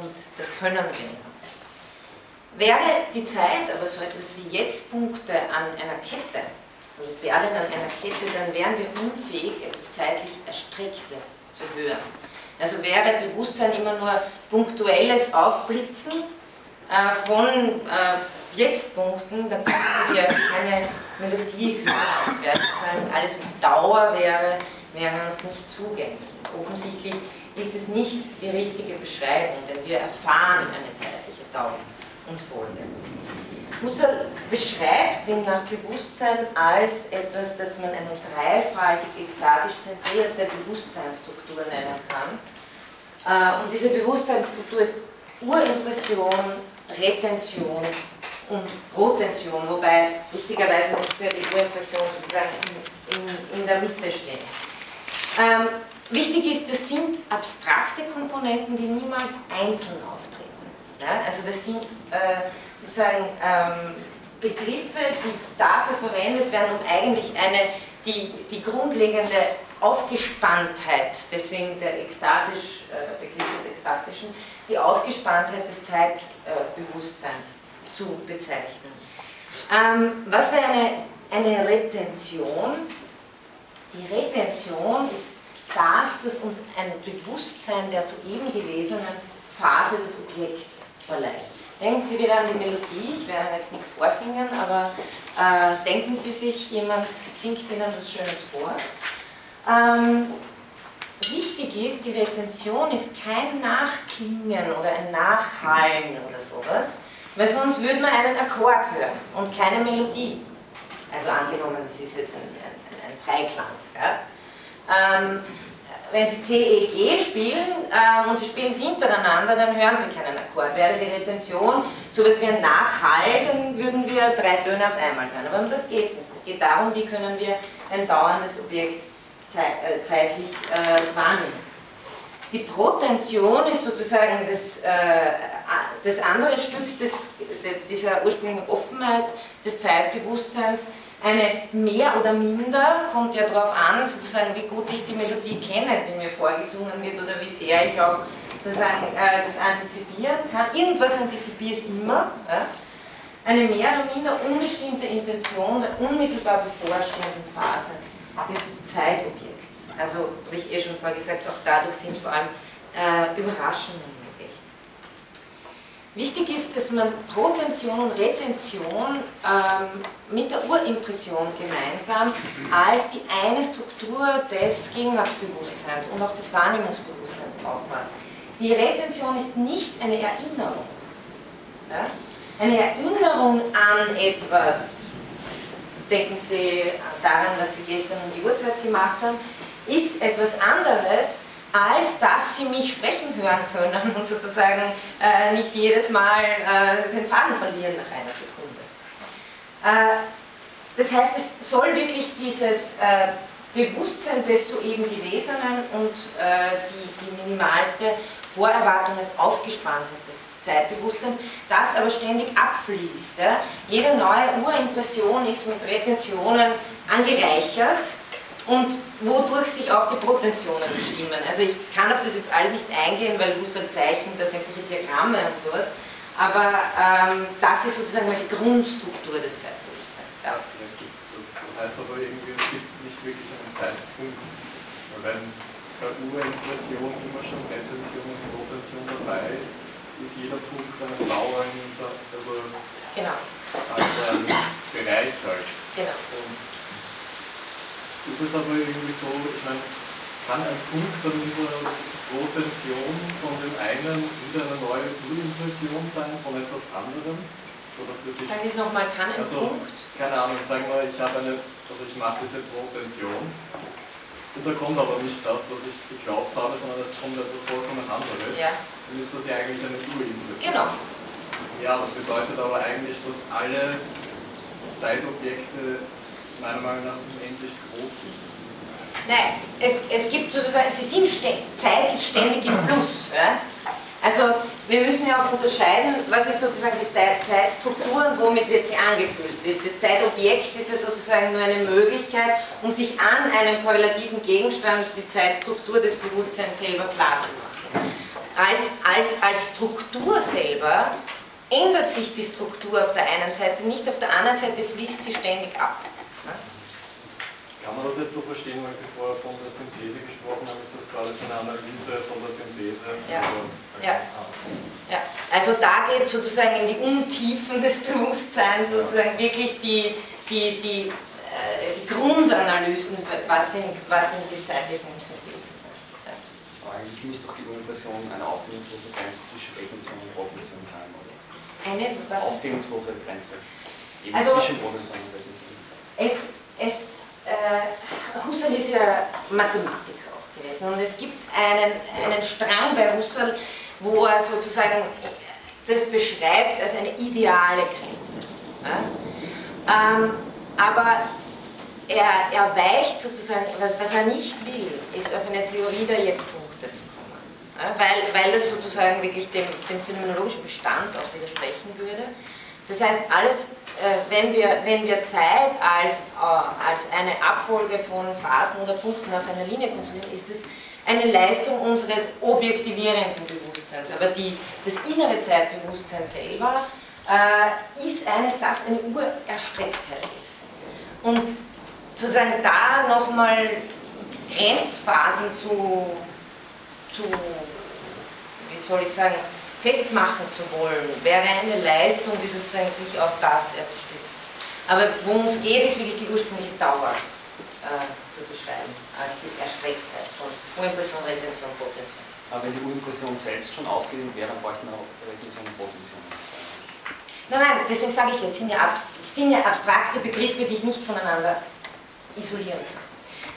Und das können wir. Wäre die Zeit aber so etwas wie jetzt Punkte an einer Kette, also Perlen an einer Kette, dann wären wir unfähig, etwas zeitlich Erstrecktes zu hören. Also wäre Bewusstsein immer nur punktuelles Aufblitzen äh, von äh, Jetztpunkten, dann könnten wir eine Melodie hören. Alles, was Dauer wäre, wäre uns nicht zugänglich. Also offensichtlich ist es nicht die richtige Beschreibung, denn wir erfahren eine zeitliche Dauer und Folge. Husserl beschreibt demnach Bewusstsein als etwas, das man eine dreifaltig ekstatisch zentrierte Bewusstseinsstruktur nennen kann. Äh, und diese Bewusstseinsstruktur ist Urimpression, Retention und Rotention, wobei wichtigerweise muss die Urimpression sozusagen in, in, der Mitte stehen. Ähm, wichtig ist, das sind abstrakte Komponenten, die niemals einzeln auftreten. Ja? Also das sind äh, sozusagen ähm, Begriffe, die dafür verwendet werden, um eigentlich eine, die, die grundlegende Aufgespanntheit, deswegen der ekstatisch, äh, Begriff des Ekstatischen, die Aufgespanntheit des Zeitbewusstseins äh, zu bezeichnen. Ähm, was wäre eine, eine Retention? Die Retention ist das, was uns ein Bewusstsein der soeben gelesenen Phase des Objekts verleiht. Denken Sie wieder an die Melodie, ich werde jetzt nichts vorsingen, aber äh, denken Sie sich, jemand singt Ihnen was Schönes vor. Ähm, wichtig ist, die Retention ist kein Nachklingen oder ein Nachhallen oder sowas, weil sonst würde man einen Akkord hören und keine Melodie. Also angenommen, das ist jetzt ein, ein, ein Dreiklang. Ja? Ähm, wenn Sie C, E, G spielen äh, und Sie spielen sie hintereinander, dann hören Sie keinen Akkord. Wäre die Retention so etwas wie ein Nachhall, dann würden wir drei Töne auf einmal hören. Aber um das geht es nicht. Es geht darum, wie können wir ein dauerndes Objekt zeit, äh, zeitlich äh, wahrnehmen. Die Protension ist sozusagen das, äh, das andere Stück des, dieser ursprünglichen Offenheit des Zeitbewusstseins, eine mehr oder minder, kommt ja darauf an, sozusagen, wie gut ich die Melodie kenne, die mir vorgesungen wird, oder wie sehr ich auch sozusagen, äh, das antizipieren kann. Irgendwas antizipiere ich immer. Ja? Eine mehr oder minder unbestimmte Intention der unmittelbar bevorstehenden Phase des Zeitobjekts. Also, habe ich eh schon vorher gesagt, auch dadurch sind vor allem äh, Überraschungen Wichtig ist, dass man Protension und Retention ähm, mit der Urimpression gemeinsam als die eine Struktur des Gegenwartsbewusstseins und auch des Wahrnehmungsbewusstseins auffasst. Die Retention ist nicht eine Erinnerung. Ja? Eine Erinnerung an etwas, denken Sie daran, was Sie gestern um die Uhrzeit gemacht haben, ist etwas anderes, als dass sie mich sprechen hören können und sozusagen äh, nicht jedes Mal äh, den Faden verlieren nach einer Sekunde. Äh, das heißt, es soll wirklich dieses äh, Bewusstsein des soeben Gewesenen und äh, die, die minimalste Vorerwartung als Aufgespanntheit des Zeitbewusstseins, das aber ständig abfließt. Ja? Jede neue Urimpression ist mit Retentionen angereichert und wodurch sich auch die Protensionen bestimmen. Also ich kann auf das jetzt alles nicht eingehen, weil Husserl zeichnet da sämtliche Diagramme und sowas, aber ähm, das ist sozusagen mal die Grundstruktur des Zeitbewusstseins. Ja. Das heißt aber irgendwie, es gibt nicht wirklich einen Zeitpunkt, weil wenn bei Urimpression immer schon Retention und Protension dabei ist, ist jeder Punkt eine blauer also genau. als ein Bereich halt. Genau. Und ist es aber irgendwie so, ich meine, kann ein Punkt dann in der Rotation von dem einen wieder eine neue Urimpression sein von etwas anderem? Sodass Sagen Sie es nochmal, kann ein also, Punkt? Keine Ahnung, sagen wir, ich habe eine, also ich mache diese Protension und da kommt aber nicht das, was ich geglaubt habe, sondern es kommt etwas vollkommen anderes. Ja. Dann ist das ja eigentlich eine Urimpression. Genau. Ja, das bedeutet aber eigentlich, dass alle Zeitobjekte meiner Meinung nach unendlich groß sind. Nein, es, es gibt sozusagen, sie sind Zeit ist ständig im Fluss. Ja? Also wir müssen ja auch unterscheiden, was ist sozusagen die Zeitstruktur und womit wird sie angefühlt. Das Zeitobjekt ist ja sozusagen nur eine Möglichkeit, um sich an einem korrelativen Gegenstand die Zeitstruktur des Bewusstseins selber klarzumachen. Als, als, als Struktur selber ändert sich die Struktur auf der einen Seite nicht, auf der anderen Seite fließt sie ständig ab. Kann man das jetzt so verstehen, weil Sie vorher von der Synthese gesprochen haben, ist das gerade so eine Analyse von der Synthese? Ja. Also, ja. ja. Also da geht sozusagen in die Untiefen des Bewusstseins sozusagen ja. wirklich die, die, die, äh, die Grundanalysen, was sind, was sind die zeitlichen Synthesen. Ja. Aber eigentlich müsste doch die Urimpression eine ausdehnungslose Grenze zwischen Retention und Rotation sein, oder? Eine was? Ausdehnungslose Grenze. Eben also, zwischen Rotation und Retention. Es, es Husserl ist ja Mathematiker auch gewesen und es gibt einen, einen Strang bei Husserl, wo er sozusagen das beschreibt als eine ideale Grenze. Ähm, aber er, er weicht sozusagen, was, was er nicht will, ist auf eine Theorie der Jetztpunkte zu kommen. Weil, weil das sozusagen wirklich dem, dem phänomenologischen Bestand auch widersprechen würde. Das heißt, alles äh, wenn wir, wenn wir Zeit als, äh, als eine Abfolge von Phasen oder Punkten auf einer Linie konstruieren, ist es eine Leistung unseres objektivierenden Bewusstseins. Aber die, das innere Zeitbewusstsein selber äh, ist eines, das eine Urerstrecktheit ist. Und sozusagen da nochmal Grenzphasen zu, zu, wie soll ich sagen, festmachen zu wollen, wäre eine Leistung, die sozusagen sich auf das erst stützt. Aber worum es geht, ist wirklich die ursprüngliche Dauer äh, zu beschreiben, als die Erstrecktheit von Urimpression, Retention, Potention. Aber wenn die Urimpression selbst schon ausgedehnt wäre, dann bräuchten wir auch Retention und Potention. Nein, nein, deswegen sage ich ja, es sind ja, sind ja abstrakte Begriffe, die ich nicht voneinander isolieren kann.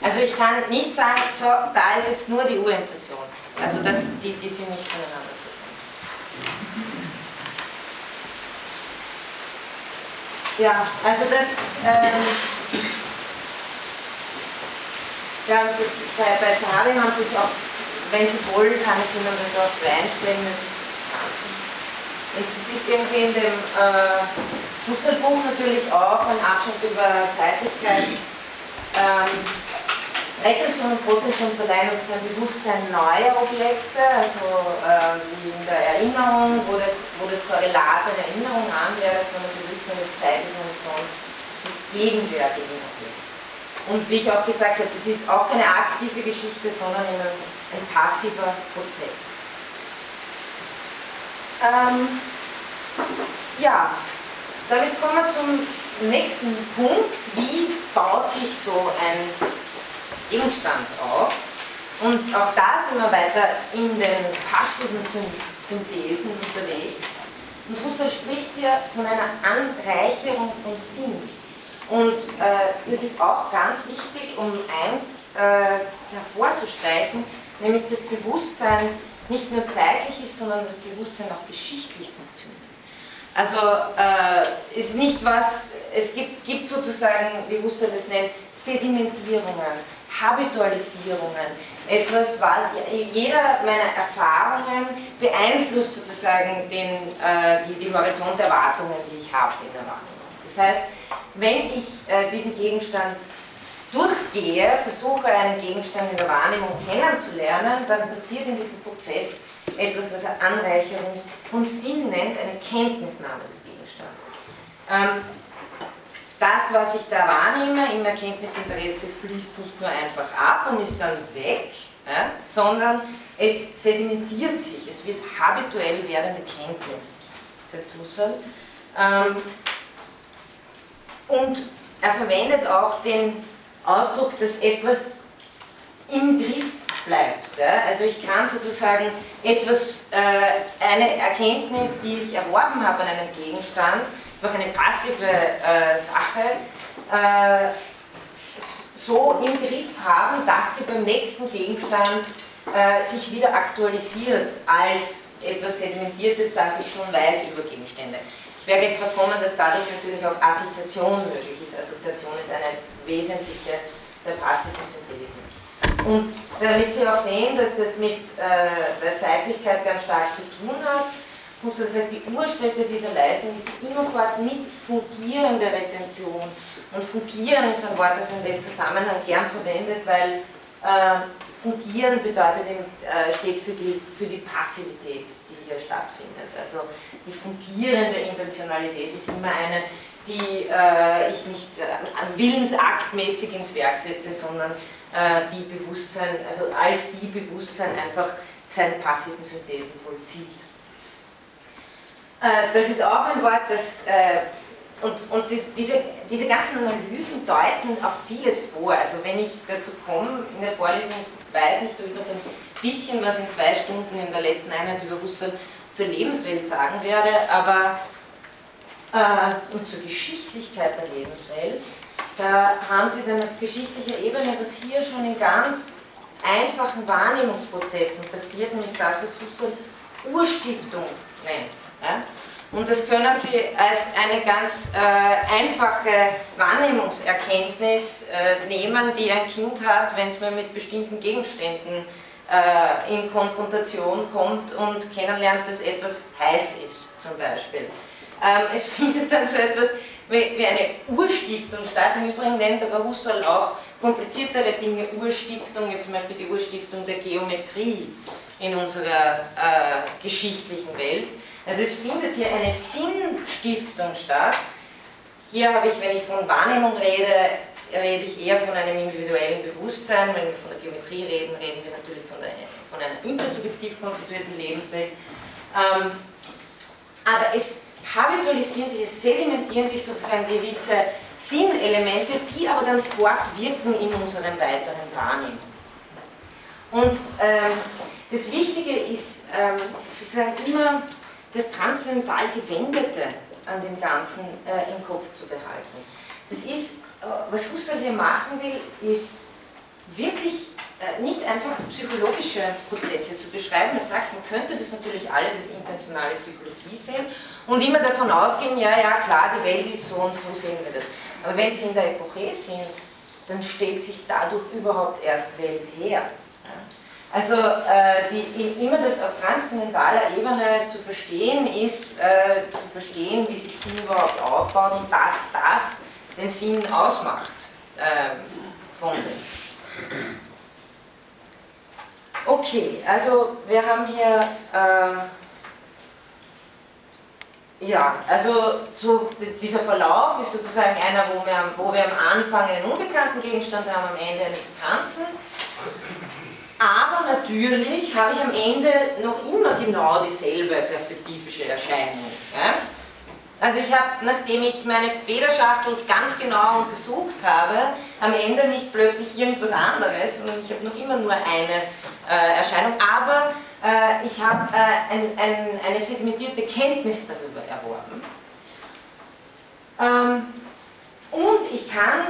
Also ich kann nicht sagen, so, da ist jetzt nur die Urimpression. Also das, die, die sind nicht voneinander Ja, also das, ähm, ja, das, bei, bei Zahavi haben sie es auch, wenn Sie wollen, kann ich Ihnen das auch reinstellen. Das ist, das ist irgendwie in dem äh, natürlich auch ein Abschnitt über Zeitlichkeit. Ähm, Retention und Protention verleihen uns kein Bewusstsein neuer Objekte, also äh, wie in der Erinnerung, wo, der, wo das Korrelat eine Erinnerung an wäre, sondern Bewusstsein des zeitlichen Horizonts des gegenwärtigen Objekts. Und wie ich auch gesagt habe, das ist auch keine aktive Geschichte, sondern ein, ein passiver Prozess. Ähm, ja, damit kommen wir zum nächsten Punkt. Wie baut sich so ein Gegenstand auf. Und auch da sind wir weiter in den passiven Synthesen unterwegs. Und Husserl spricht hier von einer Anreicherung von Sinn. Und äh, das ist auch ganz wichtig, um eins äh, hervorzustreichen, nämlich das Bewusstsein nicht nur zeitlich ist, sondern das Bewusstsein auch geschichtlich funktioniert. Also äh, ist nicht was, es gibt, gibt sozusagen, wie Husserl das nennt, Sedimentierungen, Habitualisierungen, etwas, was jeder meiner Erfahrungen beeinflusst sozusagen den, äh, die, die Horizonterwartungen, die ich habe in der Wahrnehmung. Das heißt, wenn ich äh, diesen Gegenstand durchgehe, versuche einen Gegenstand in der Wahrnehmung kennenzulernen, dann passiert in diesem Prozess etwas, was er Anreicherung von Sinn nennt, eine Kenntnisnahme des Gegenstands. Ähm, das, was ich da wahrnehme im Erkenntnisinteresse, fließt nicht nur einfach ab und ist dann weg, ja, sondern es sedimentiert sich, es wird habituell werdende Kenntnis, sagt Husserl. Ähm, und er verwendet auch den Ausdruck, dass etwas im Griff bleibt. Ja? Also ich kann sozusagen etwas, äh, eine Erkenntnis, die ich erworben habe an einem Gegenstand, einfach eine passive äh, Sache, äh, so im Griff haben, dass sie beim nächsten Gegenstand äh, sich wieder aktualisiert als etwas Sedimentiertes, das ich schon weiß über Gegenstände. Ich werde gleich darauf kommen, dass dadurch natürlich auch Assoziation möglich ist. Assoziation ist eine wesentliche der passiven Synthesen. Und damit Sie auch sehen, dass das mit äh, der Zeitlichkeit ganz stark zu tun hat, muss man sagen, die Urstätte dieser Leistung ist die immerfort mit fungierende Retention. Und fungieren ist ein Wort, das in dem Zusammenhang gern verwendet, weil äh, fungieren bedeutet, äh, steht für die, für die Passivität, die hier stattfindet. Also die fungierende Intentionalität ist immer eine, die äh, ich nicht äh, willensaktmäßig ins Werk setze, sondern äh, die Bewusstsein, also als die Bewusstsein einfach seine passiven Synthesen vollzieht. Äh, das ist auch ein Wort, das äh, und, und die, diese, diese ganzen Analysen deuten auf vieles vor. Also wenn ich dazu komme, in der Vorlesung weiß nicht, ob ich noch ein bisschen was in zwei Stunden in der letzten Einheit über Husserl zur Lebenswelt sagen werde, aber äh, und zur Geschichtlichkeit der Lebenswelt, da haben Sie dann auf geschichtlicher Ebene, was hier schon in ganz einfachen Wahrnehmungsprozessen passiert, nämlich das, was Husserl Urstiftung nennt. Ja? Und das können Sie als eine ganz äh, einfache Wahrnehmungserkenntnis äh, nehmen, die ein Kind hat, wenn es mal mit bestimmten Gegenständen äh, in Konfrontation kommt und kennenlernt, dass etwas heiß ist, zum Beispiel. Ähm, es [laughs] findet dann so etwas wie, wie eine Urstiftung statt. Im Übrigen nennt aber Husserl auch kompliziertere Dinge Urstiftung, wie zum Beispiel die Urstiftung der Geometrie in unserer äh, geschichtlichen Welt. Also es findet hier eine Sinnstiftung statt. Hier habe ich, wenn ich von Wahrnehmung rede, rede ich eher von einem individuellen Bewusstsein. Wenn wir von der Geometrie reden, reden wir natürlich von, der, von einer intersubjektiv konstituierten Lebenswelt. Ähm, aber es habitualisieren sich, es sedimentieren sich sozusagen gewisse Sinnelemente, die aber dann fortwirken in unseren weiteren Wahrnehmungen. Und ähm, das Wichtige ist ähm, sozusagen immer das transzendental Gewendete an dem Ganzen äh, im Kopf zu behalten. Das ist, äh, was Husserl hier machen will, ist wirklich äh, nicht einfach psychologische Prozesse zu beschreiben. Er sagt, man könnte das natürlich alles als intentionale Psychologie sehen und immer davon ausgehen, ja, ja, klar, die Welt ist so und so sehen wir das. Aber wenn Sie in der Epoche sind, dann stellt sich dadurch überhaupt erst Welt her. Also äh, die, immer das auf transzendentaler Ebene zu verstehen ist, äh, zu verstehen, wie sich Sinn überhaupt aufbaut und dass das den Sinn ausmacht äh, von dem. Okay, also wir haben hier, äh, ja, also so dieser Verlauf ist sozusagen einer, wo wir, wo wir am Anfang einen unbekannten Gegenstand haben, am Ende einen bekannten. Aber natürlich habe ich am Ende noch immer genau dieselbe perspektivische Erscheinung. Ja? Also ich habe, nachdem ich meine Federschachtel ganz genau untersucht habe, am Ende nicht plötzlich irgendwas anderes, sondern ich habe noch immer nur eine äh, Erscheinung, aber äh, ich habe äh, ein, ein, eine sedimentierte Kenntnis darüber erworben. Ähm, und ich kann,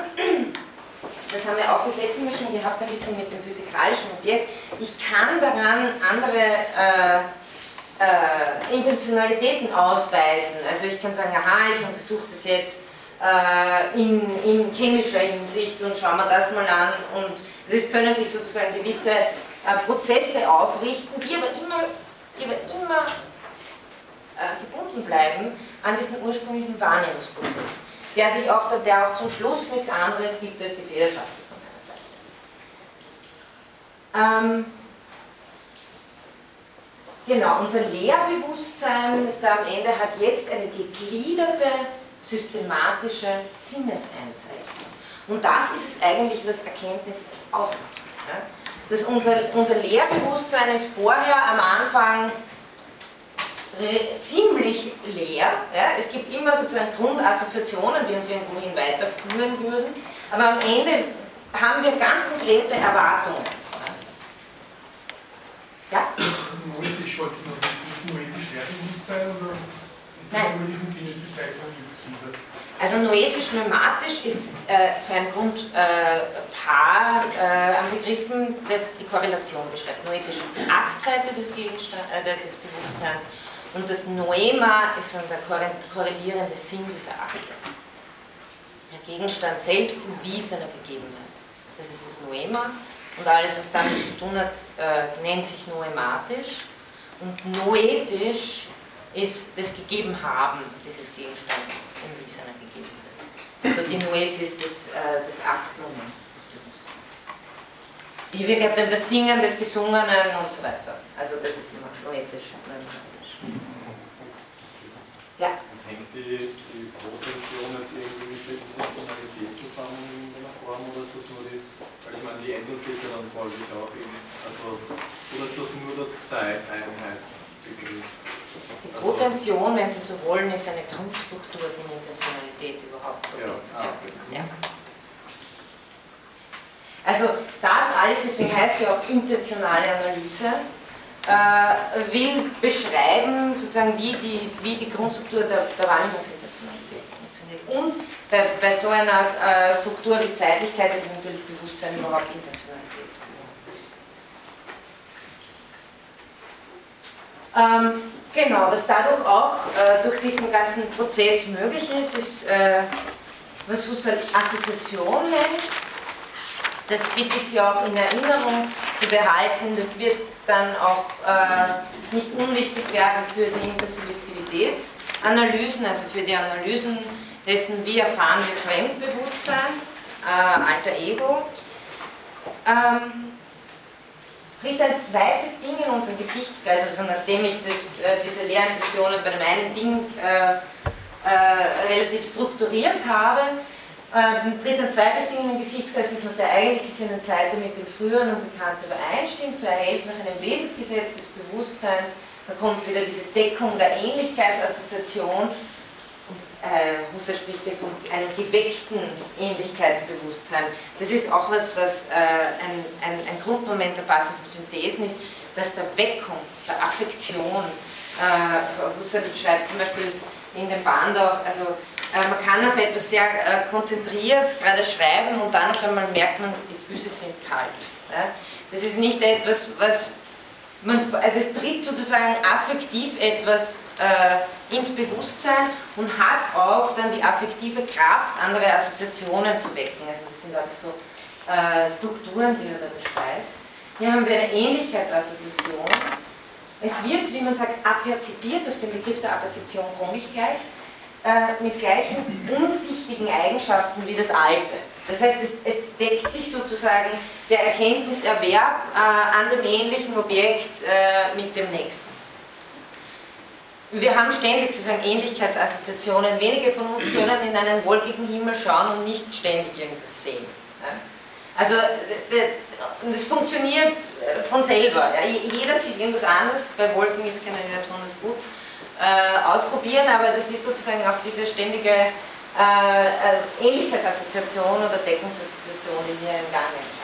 das haben wir auch das letzte Mal schon gehabt, ein bisschen mit dem physikalischen Objekt, ich kann daran andere äh, äh, Intentionalitäten ausweisen. Also ich kann sagen, aha, ich untersuche das jetzt äh, in, in, chemischer Hinsicht und schauen wir das mal an. Und es können sich sozusagen gewisse äh, Prozesse aufrichten, die aber immer, die aber immer äh, gebunden bleiben an diesen ursprünglichen Wahrnehmungsprozess, der sich auch, der auch zum Schluss nichts anderes gibt als die Fehlerschaft von meiner Seite. Ähm, genau, unser Lehrbewusstsein ist da am Ende, hat jetzt eine gegliederte, systematische Sinneseinzeichnung. Und das ist es eigentlich, was Erkenntnis ausmacht. Ja? Dass unser, unser Lehrbewusstsein ist vorher am Anfang ziemlich leer. Ja? Es gibt immer sozusagen Grundassoziationen, die uns irgendwohin weiterführen würden, aber am Ende haben wir ganz konkrete Erwartungen. Ja? Noetisch wollte ich noch wissen, ist noetisch Lehrbewusstsein oder ist das Nein. über diesen Sinnesbezeichnung übersiedelt? Also noetisch-pneumatisch ist äh, so ein Grundpaar äh, an Begriffen, das die Korrelation beschreibt. Noetisch ist die Aktseite des, Gegenstand, äh, des Bewusstseins und das Noema ist so der korrelierende Sinn dieser Akte. Der Gegenstand selbst im Wie seiner Gegebenheit. Das ist das Noema und alles, was damit zu tun hat, äh, nennt sich noematisch. Und noetisch ist das Gegebenhaben dieses Gegenstands im Wie seiner Gegebenheit. Also die Noesis des, äh, des Aktmoments des Bewusstseins. Wie wir gehabt haben, das Singen des Gesungenen und so weiter. Also das ist immer noetisch. Ja. Und hängt die, die Protension jetzt irgendwie mit der Intentionalität zusammen in irgendeiner Form oder ist das nur die, weil ich meine, die ändert sich ja dann folglich auch eben, also, oder ist das nur der Zeiteinheitsbegriff? Die Protension, wenn Sie so wollen, ist eine Grundstruktur von Intentionalität überhaupt so. Ja, ah, ja. Also das alles, deswegen heißt sie auch intentionale Analyse, will beschreiben, sozusagen, wie die, wie die Grundstruktur der, der Wahrnehmungsintentionalität funktioniert. Und bei, bei so einer äh, Struktur wie Zeitlichkeit ist natürlich Bewusstsein überhaupt Intentionalität. Ähm, genau, was dadurch auch äh, durch diesen ganzen Prozess möglich ist, ist, äh, was Husserl Assoziation nennt. Das bitte ich Sie auch in Erinnerung zu behalten. Das wird dann auch äh, nicht unwichtig werden für die Intersubjektivitätsanalysen, also für die Analysen dessen, wie erfahren wir Fremdbewusstsein, äh, alter Ego. Ähm, tritt ein zweites Ding in unseren Gesichtskreis, also nachdem ich das, äh, diese Lehrintentionen bei dem einen Ding äh, äh, relativ strukturiert habe, ähm, ein zweites Ding in den Gesichtskreis, das nach der eigentlich gesehenen Seite mit dem früheren und bekannten übereinstimmt, so erhält nach einem Wesensgesetz des Bewusstseins, da kommt wieder diese Deckung der Ähnlichkeitsassoziation und äh, Husserl spricht hier von einem geweckten Ähnlichkeitsbewusstsein. Das ist auch was, was äh, ein, ein, ein, Grundmoment der passiven Synthesen ist, dass der Weckung, der Affektion, äh, Husserl schreibt zum Beispiel in dem Band auch, also man kann auf etwas sehr äh, konzentriert gerade schreiben und dann auf einmal merkt man, die Füße sind kalt. Das ist nicht etwas, was man, also es tritt sozusagen affektiv etwas äh, ins Bewusstsein und hat auch dann die affektive Kraft, andere Assoziationen zu wecken. Also das sind also so äh, Strukturen, die er da beschreibt. Hier haben wir eine Ähnlichkeitsassoziation. Es wird, wie man sagt, aperzipiert, auf den Begriff der Aperzeption komme ich gleich, äh, mit gleichen unsichtigen Eigenschaften wie das Alte. Das heißt, es, es deckt sich sozusagen der Erkenntniserwerb äh, an dem ähnlichen Objekt äh, mit dem nächsten. Wir haben ständig sozusagen Ähnlichkeitsassoziationen. Wenige von uns können in einen wolkigen Himmel schauen und nicht ständig irgendwas sehen. Also das funktioniert äh, von selber. Jeder sieht irgendwas anderes. Bei Wolken ist keiner besonders gut äh, ausprobieren, aber das ist sozusagen auch diese ständige äh, äh, Ähnlichkeitsassoziation oder Deckungsassoziation, die hier im Gange ist.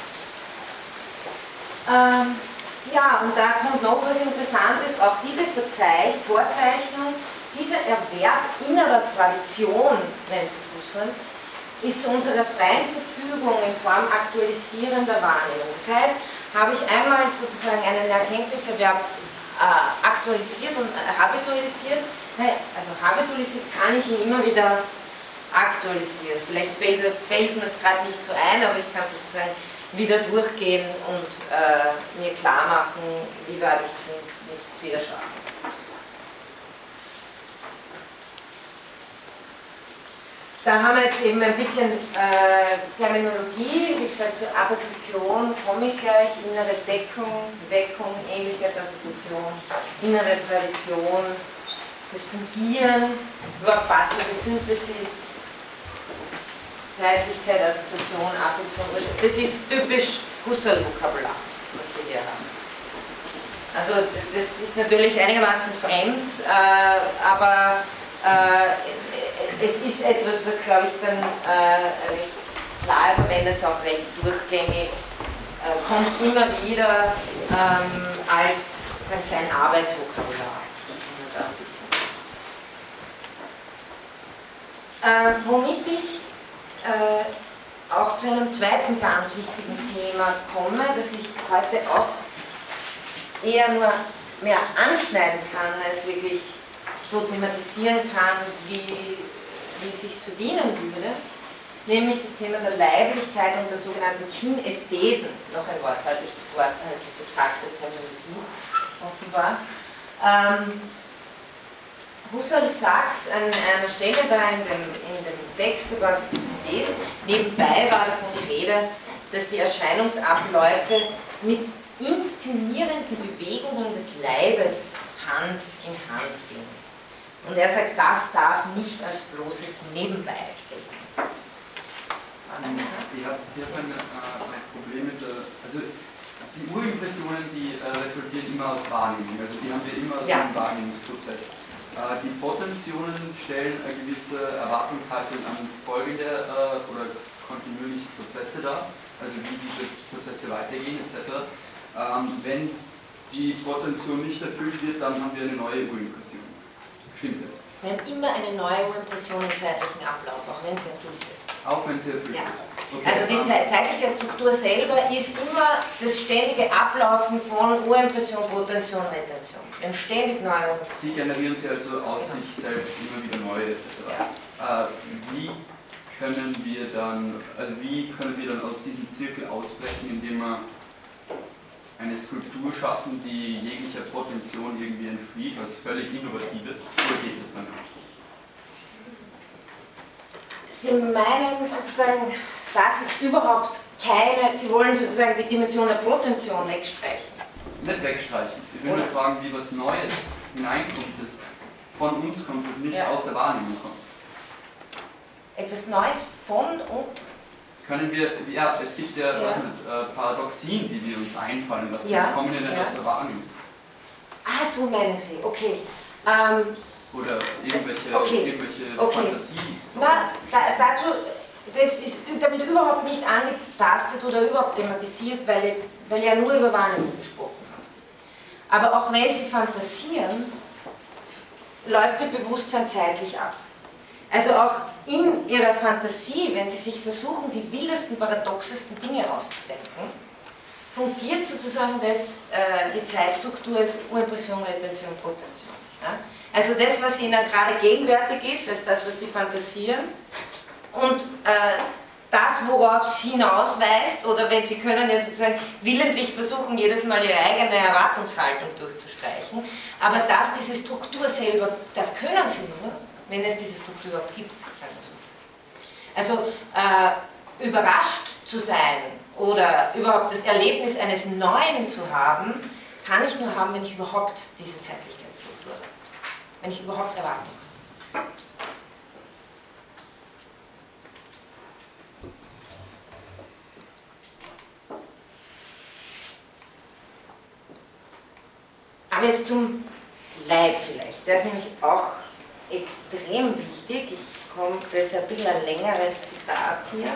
Ähm, ja, und da kommt noch was Interessantes, auch diese Verzeich Vorzeichnung, dieser Erwerb innerer Tradition, nennt es Husserl, ist zu unserer freien Verfügung in Form aktualisierender Wahrnehmung. Das heißt, habe ich einmal sozusagen einen Erkenntniserwerb äh, aktualisiert und äh, habitualisiert, also habitualisiert kann ich ihn immer wieder aktualisieren. Vielleicht fällt, fällt mir das gerade nicht so ein, aber ich kann sozusagen wieder durchgehen und äh, mir klar machen, wie weit ich schon nicht Fehler schaffen. Da haben wir jetzt eben ein bisschen äh, Terminologie, wie gesagt, zur Appetition komme ich gleich, innere Deckung, Weckung, Ähnlichkeitsassoziation, innere Tradition, das Fungieren, überhaupt passende Synthesis, Zeitlichkeit, Assoziation, Affektion, das ist typisch Husserl-Vokabular, was Sie hier haben. Also das ist natürlich einigermaßen fremd, äh, aber äh, es ist etwas, was glaube ich dann äh, recht klar verwendet, auch recht durchgängig, äh, kommt immer wieder ähm, als sozusagen sein Arbeitsvokabular. Äh, womit ich äh, auch zu einem zweiten ganz wichtigen Thema komme, das ich heute auch eher nur mehr anschneiden kann, als wirklich so thematisieren kann, wie, wie es sich verdienen würde, nämlich das Thema der Leiblichkeit und der sogenannten Kinästhesen. Noch ein Wort, halt ist das Wort, halt diese Trakte Terminologie offenbar. Ähm, Husserl sagt an einer Stelle da in dem, in dem Text über Synthesen, nebenbei war davon die Rede, dass die Erscheinungsabläufe mit inszenierenden Bewegungen des Leibes Hand in Hand gehen. Und er sagt, das darf nicht als bloßes Nebenbei gelten. Ich habe hab ein, äh, ein Problem mit der, also die Urimpressionen, die äh, resultieren immer aus Wahrnehmung, also die haben wir immer aus ja. einem Wahrnehmungsprozess. Äh, die Potentionen stellen eine gewisse Erwartungshaltung an folgende äh, oder kontinuierliche Prozesse dar, also wie diese Prozesse weitergehen etc. Ähm, wenn die Potention nicht erfüllt wird, dann haben wir eine neue Urimpression. Stimmt das? Wir haben immer eine neue Urimpression im zeitlichen Ablauf, auch wenn sie erfüllt wird. Auch wenn sie erfüllt ja. wird. Okay. Also die Zeitlichkeitsstruktur selber ist immer das ständige Ablaufen von Urimpression, Potention, Retention. Wir haben ständig neue Urimpressionen. Sie generieren sie also aus genau. sich selbst immer wieder neue Ja. Äh, wie können wir dann, also wie können wir dann aus diesem Zirkel ausbrechen, indem wir eine Skulptur schaffen, die jeglicher Potention irgendwie entflieht, was völlig Innovatives, oder geht es dann? Sie meinen sozusagen, das ist überhaupt keine, Sie wollen sozusagen die Dimension der Potention wegstreichen? Nicht wegstreichen. Ich will nur fragen, wie was Neues hineinkommt, das von uns kommt, das nicht ja. aus der Wahrnehmung kommt. Etwas Neues von und können wir, ja, es gibt ja, ja. Mit, äh, Paradoxien, die wir uns einfallen lassen. Ja. Die kommen ja nicht aus der Wahrnehmung. Ah, so meinen Sie, okay. Ähm, Oder irgendwelche, okay. irgendwelche okay. Fantasies. Na, da, dazu, das ist damit überhaupt nicht angetastet oder überhaupt thematisiert, weil, weil ja nur über Wahrnehmung gesprochen hat. Aber auch wenn Sie fantasieren, läuft Ihr Bewusstsein zeitlich ab. Also auch in ihrer Fantasie, wenn sie sich versuchen, die wildesten, paradoxesten Dinge auszudenken, fungiert sozusagen das, äh, die Zeitstruktur als Urimpression, Retention, Protention. Ja? Also das, was ihnen gerade gegenwärtig ist, als das, was sie fantasieren und äh, das, worauf es hinausweist, oder wenn Sie können ja sozusagen willentlich versuchen, jedes Mal Ihre eigene Erwartungshaltung durchzustreichen, aber dass diese Struktur selber, das können Sie nur, wenn es diese Struktur überhaupt gibt, sagen wir so. Also äh, überrascht zu sein oder überhaupt das Erlebnis eines Neuen zu haben, kann ich nur haben, wenn ich überhaupt diese Zeitlichkeitsstruktur habe. Wenn ich überhaupt Erwartung habe. Aber jetzt zum Leib vielleicht. Der ist nämlich auch extrem wichtig. Ich komme, das ist ein bisschen ein längeres Zitat hier,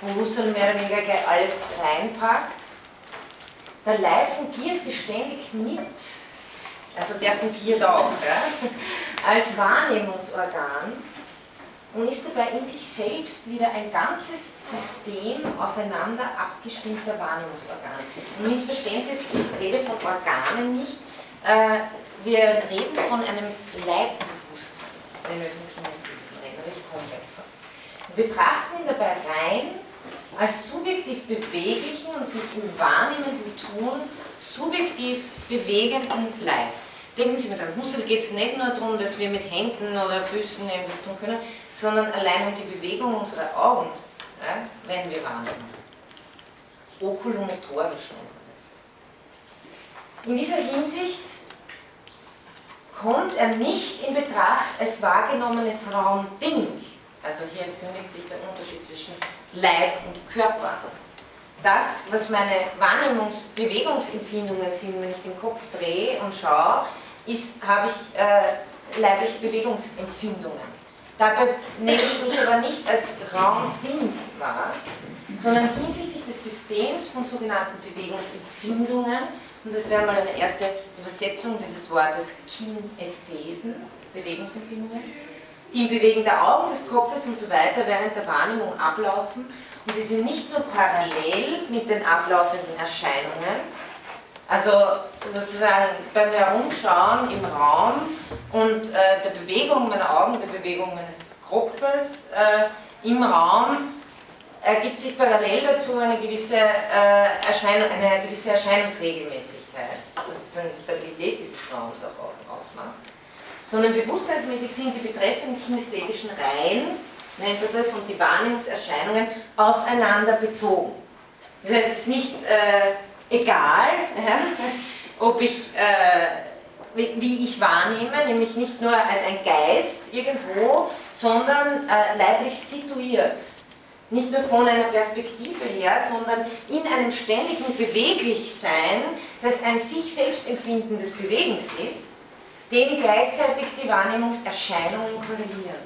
wo Husserl mehr oder weniger gleich alles reinpackt. Der Leib fungiert beständig mit, also der fungiert auch, ja, als Wahrnehmungsorgan und ist dabei in sich selbst wieder ein ganzes System aufeinander abgestimmter Wahrnehmungsorgane. Und missverstehen Sie jetzt, ich rede von Organen nicht, äh, wir reden von einem Leibbewusstsein, Kinesthesen reden, aber ich komme vor. Wir betrachten ihn dabei rein als subjektiv beweglichen und sich im wahrnehmenden Tun subjektiv bewegenden Leib. Denken Sie mir dran, Husserl geht es nicht nur darum, dass wir mit Händen oder Füßen irgendwas tun können, sondern allein um die Bewegung unserer Augen, ja, wenn wir wahrnehmen. Okulomotorisch nennt man das. In dieser Hinsicht kommt er nicht in Betracht als wahrgenommenes Raumding. Also hier kündigt sich der Unterschied zwischen Leib und Körper. Das, was meine Wahrnehmungs-Bewegungsempfindungen sind, wenn ich den Kopf drehe und schaue, ist, habe ich äh, leibliche Bewegungsempfindungen. Dabei nehme ich mich aber nicht als Raumding wahr, sondern hinsichtlich des Systems von sogenannten Bewegungsempfindungen, und das wäre mal eine erste Übersetzung dieses Wortes Kinesthesen, Bewegungsempfindungen, die im Bewegen der Augen, des Kopfes und so weiter während der Wahrnehmung ablaufen. Und sie sind nicht nur parallel mit den ablaufenden Erscheinungen, also sozusagen beim Herumschauen im Raum und äh, der Bewegung meiner Augen, der Bewegung meines Kopfes äh, im Raum ergibt sich parallel dazu eine gewisse, äh, Erscheinung, eine gewisse Erscheinungsregelmäßigkeit, das sozusagen die Stabilität dieses Raums auch ausmacht. Sondern bewusstseinsmäßig sind die betreffenden kinästhetischen Reihen, nennt er das, und die Wahrnehmungserscheinungen aufeinander bezogen. Das heißt, es ist nicht äh, egal, [laughs] ja, ob ich, äh, wie ich wahrnehme, nämlich nicht nur als ein Geist irgendwo, sondern äh, leiblich situiert. Nicht nur von einer Perspektive her, sondern in einem ständigen Beweglichsein, das ein sich selbst empfindendes Bewegens ist, dem gleichzeitig die Wahrnehmungserscheinungen korrelieren.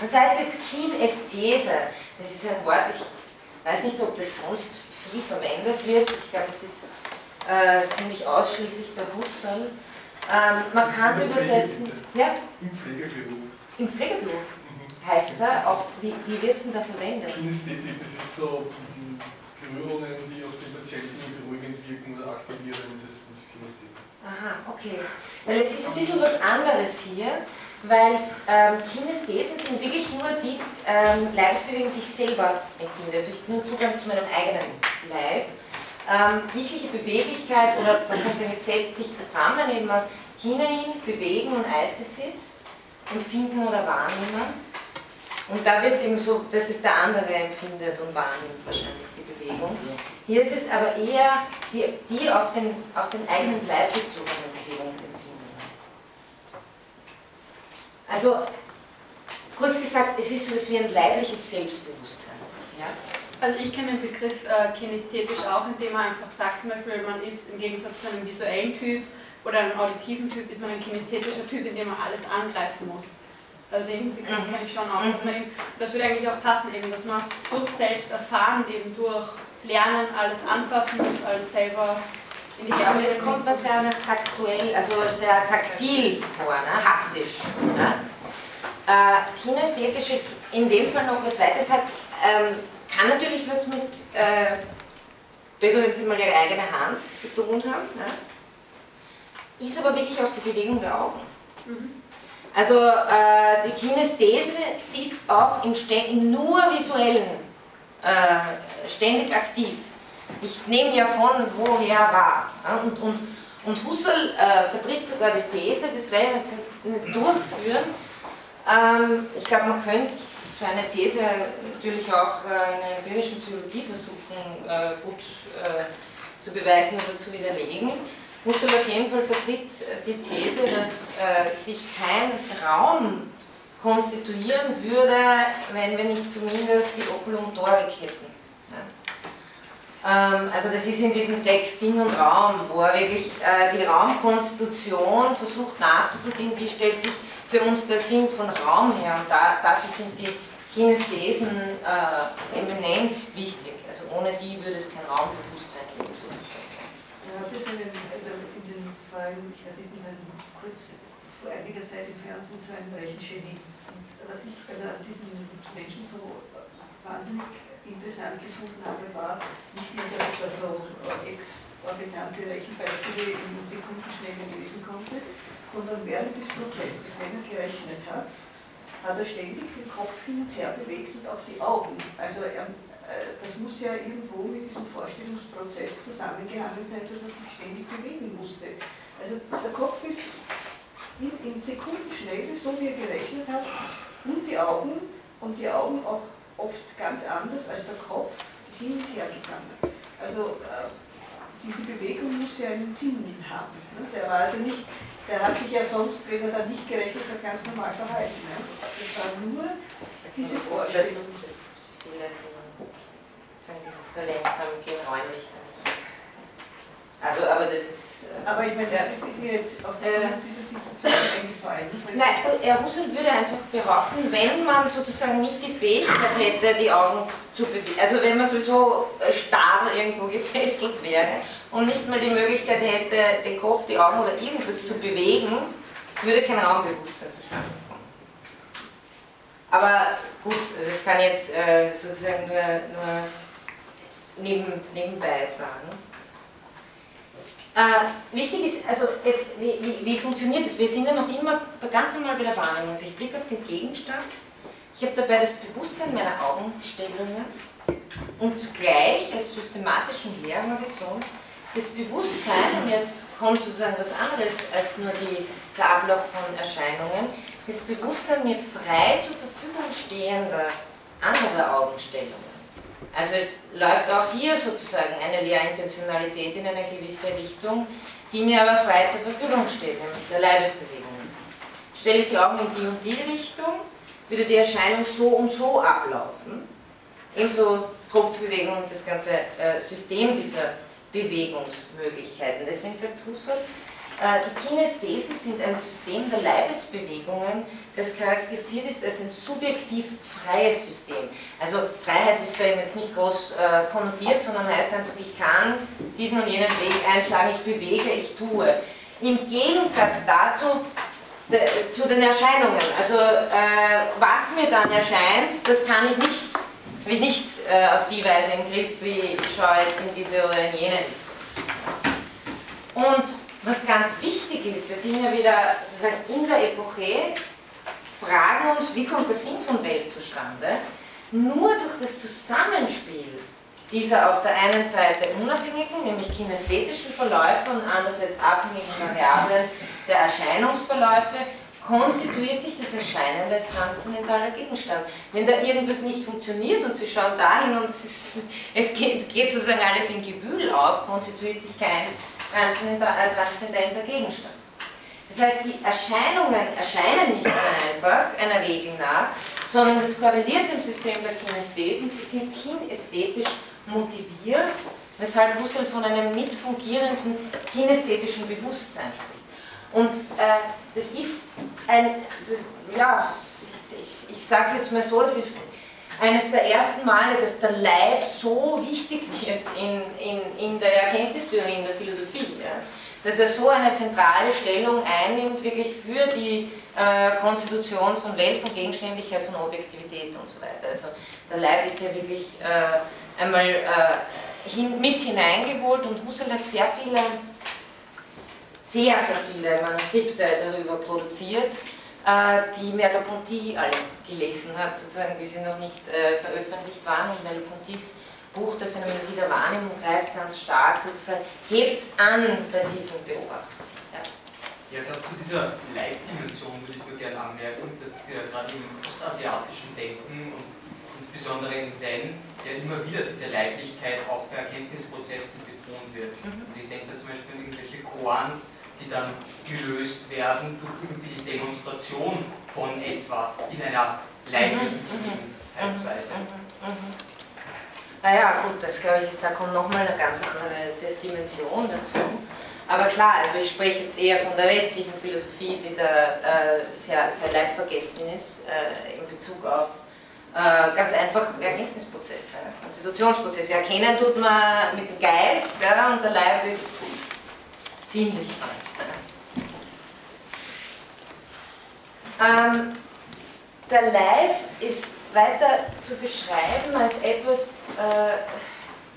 Das heißt jetzt Kinästhese, das ist ein Wort, ich weiß nicht, ob das sonst viel verwendet wird. Ich glaube, es ist äh, ziemlich ausschließlich bei Husserl. Ähm, man kann es übersetzen. Ja? Im Pflegeberuf. Im Pflegeberuf. Heißt es auch, wie, wie wird es denn da verwendet? Kinästhetik, das ist so Berührungen, die auf den Patienten beruhigend wirken oder aktivieren, das ist Kinästhetik. Aha, okay. Weil es ist ein bisschen was anderes hier, weil ähm, Kinesthesen sind wirklich nur die ähm, Leibesbewegungen, die ich selber empfinde. Also ich nur Zugang zu meinem eigenen Leib. Ähm, Beweglichkeit, oder man kann sagen, es setzt sich zusammen eben aus hinein, bewegen und Eistesis, empfinden oder wahrnehmen. Und da wird es eben so, dass es der andere empfindet und wahrnimmt wahrscheinlich die Bewegung. Hier ist es aber eher die, die auf, den, auf den eigenen Leib bezogenen Bewegungsempfindungen. Also, kurz gesagt, es ist so etwas wie ein leibliches Selbstbewusstsein. Ja? Also ich kenne den Begriff äh, kinesthetisch auch, indem man einfach sagt, zum Beispiel, man ist im Gegensatz zu einem visuellen Typ oder einem auditiven Typ, ist man ein kinesthetischer Typ, in dem man alles angreifen muss. Also den Begriff mhm. kenne ich schon auch. Dass man eben, das würde eigentlich auch passen, eben, dass man durch Selbsterfahren, eben durch Lernen alles anpassen muss, alles selber in die ja, aber es kommt was sehr taktuell, also sehr taktil vor, ne? haptisch. Ne? Äh, kinesthetisch ist in dem Fall noch was weiteres, hat ähm, kann natürlich was mit, äh, berühren Sie mal Ihre eigene Hand zu tun haben, ne? ist aber wirklich auch die Bewegung der Augen. Mhm. Also äh, die Kinesthese ist auch im, im nur visuellen äh, ständig aktiv. Ich nehme ja von woher wahr. Ja? Und, und, und Husserl äh, vertritt sogar die These, das werde ich jetzt nicht durchführen. Ähm, ich glaube, man könnte so eine These natürlich auch äh, in der empirischen Psychologie versuchen, äh, gut äh, zu beweisen oder zu widerlegen. Husserl auf jeden Fall vertritt die These, dass sich kein Raum konstituieren würde, wenn wir nicht zumindest die Okulumtorik hätten. Ähm, also das ist in diesem Text Ding und Raum, wo er wirklich die Raumkonstitution versucht nachzuvollziehen, wie stellt sich für uns der Sinn von Raum her. Und da, dafür sind die Kinesthesen äh, eminent wichtig. Also ohne die würde es kein Raumbewusstsein geben. Ja, zwei, ich weiß nicht, kurz vor einiger Zeit im Fernsehen so ein Rechenschädel. Und was ich also an diesen Menschen so wahnsinnig interessant gefunden habe, war nicht nur, dass ich da so exorbitante Rechenbeispiele in Sekundenschnelle lesen konnte, sondern während des Prozesses, wenn er gerechnet hat, hat er ständig den Kopf hin und her bewegt und auch die Augen. Also er, äh, das muss ja irgendwo mit diesem Vorstellungsprozess zusammengehangen sein, dass er sich ständig bewegen musste. Also der Kopf ist in, in Sekundenschnelle, so wie er gerechnet hat, und die Augen, und die Augen auch oft ganz anders als der Kopf hin und her gegangen. Also äh, diese Bewegung muss ja einen Sinn haben. Ne? Der war also nicht, der hat sich ja sonst, wenn er dann nicht gerechnet hat, ganz normal verhalten. Ne? Das war nur diese Vorstellung. Das, das viele, sagen, dieses Talent haben, gehen räumlich also, aber das ist. Äh, aber ich meine, das ist, ist, mir jetzt aufgrund äh, dieser Situation eingefallen. Nein, Herr Husserl würde einfach behaupten, wenn man sozusagen nicht die Fähigkeit hätte, die Augen zu bewegen, also wenn man sowieso starr irgendwo gefesselt wäre und nicht mal die Möglichkeit hätte, den Kopf, die Augen oder irgendwas zu bewegen, würde kein Raumbewusstsein zustande kommen. Aber gut, das kann jetzt äh, sozusagen nur, nur neben, nebenbei sagen. Äh, wichtig ist, also jetzt, wie, wie, wie, funktioniert das? Wir sind ja noch immer ganz normal bei der Wahrnehmung. Also ich blicke auf den Gegenstand, ich habe dabei das Bewusstsein meiner Augenstellungen und zugleich als systematischen Lehrhorizont das Bewusstsein, und jetzt kommt sozusagen was anderes als nur die, der Ablauf von Erscheinungen, das Bewusstsein mir frei zur Verfügung stehender anderer Augenstellungen. Also es läuft auch hier sozusagen eine Lehrintentionalität in eine gewisse Richtung, die mir aber frei zur Verfügung steht, nämlich der Leibesbewegung. Stelle ich die Augen in die und die Richtung, würde die Erscheinung so und so ablaufen. Ebenso Kopfbewegung und das ganze äh, System dieser Bewegungsmöglichkeiten. Deswegen sagt Husserl, die Kinesthesen sind ein System der Leibesbewegungen, das charakterisiert ist als ein subjektiv freies System. Also Freiheit ist bei ihm jetzt nicht groß äh, konnotiert, sondern heißt einfach, ich kann diesen und jenen Weg einschlagen, ich bewege, ich tue. Im Gegensatz dazu de, zu den Erscheinungen. Also äh, was mir dann erscheint, das kann ich nicht, ich nicht äh, auf die Weise im Griff, wie ich schaue jetzt in diese oder in jene. Und was ganz wichtig ist, wir sind ja wieder sozusagen in der Epoche, fragen uns, wie kommt der Sinn von Welt zustande? Nur durch das Zusammenspiel dieser auf der einen Seite unabhängigen, nämlich kinästhetischen Verläufe und andererseits abhängigen Variablen der Erscheinungsverläufe konstituiert sich das Erscheinen als transzendentaler Gegenstand. Wenn da irgendwas nicht funktioniert und Sie schauen dahin und es, ist, [laughs] es geht, geht, sozusagen alles im Gewühl auf, konstituiert sich kein transzendenter Gegenstand. Das heißt, die Erscheinungen erscheinen nicht einfach einer Regel nach, sondern das korreliert im System der Kinesthesen. Sie sind kinästhetisch motiviert, weshalb Husserl von einem mitfungierenden kinästhetischen Bewusstsein spricht. Und äh, das ist ein, das, ja, ich, ich, ich sage es jetzt mal so, es ist eines der ersten Male, dass der Leib so wichtig wird in, in, in der Erkenntnistheorie, in der Philosophie. Ja? Dass er so eine zentrale Stellung einnimmt, wirklich für die äh, Konstitution von Welt, von Gegenständlichkeit, von Objektivität und so weiter. Also der Leib ist ja wirklich äh, einmal äh, hin, mit hineingeholt und Husserl hat sehr viele, sehr, sehr viele Manuskripte darüber produziert die Merleau-Ponty alle gelesen hat, sozusagen, wie sie noch nicht äh, veröffentlicht waren. Und Merleau-Pontys Buch der Phänomenologie der Wahrnehmung greift ganz stark sozusagen, hebt an bei diesem Beobachten. Ja, gerade zu dieser Leitdimension würde ich nur gerne anmerken, dass ja gerade im ostasiatischen Denken und insbesondere im Zen ja immer wieder diese Leiblichkeit auch bei Erkenntnisprozessen betont wird. Mhm. Also ich denke da zum Beispiel an irgendwelche Koans, die dann gelöst werden durch irgendwie die Demonstration von etwas in einer leiblichen Gegebenheitsweise. Mhm, mhm, mhm, naja, gut, das glaube ich, ist, da kommt nochmal eine ganz andere Dimension dazu. Aber klar, also ich spreche jetzt eher von der westlichen Philosophie, die da äh, sehr, sehr leibvergessen ist äh, in Bezug auf äh, ganz einfach Erkenntnisprozesse, Konstitutionsprozesse. Erkennen tut man mit dem Geist ja, und der Leib ist ziemlich alt. Ähm, der Leib ist weiter zu beschreiben als etwas äh,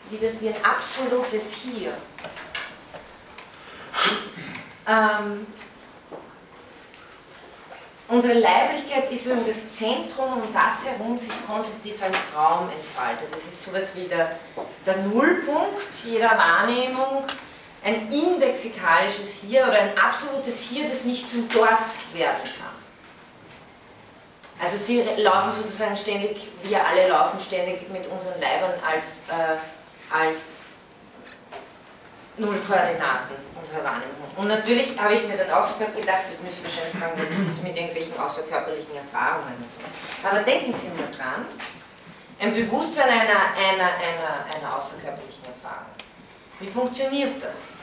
wie, das, wie ein absolutes Hier. Ähm, unsere Leiblichkeit ist eben das Zentrum, um das herum sich konstitutiv ein Raum entfaltet. Das ist sowas wie der, der Nullpunkt jeder Wahrnehmung, ein indexikalisches Hier oder ein absolutes Hier, das nicht zum Dort werden kann. Also sie laufen sozusagen ständig, wir alle laufen ständig mit unseren Leibern als, äh, als Nullkoordinaten unserer Wahrnehmung. Und natürlich habe ich mir dann auch sofort gedacht, wir müssen wahrscheinlich fragen, was ist mit irgendwelchen außerkörperlichen Erfahrungen und so. Aber denken Sie mal dran, ein Bewusstsein einer, einer, einer, einer außerkörperlichen Erfahrung. Wie funktioniert das?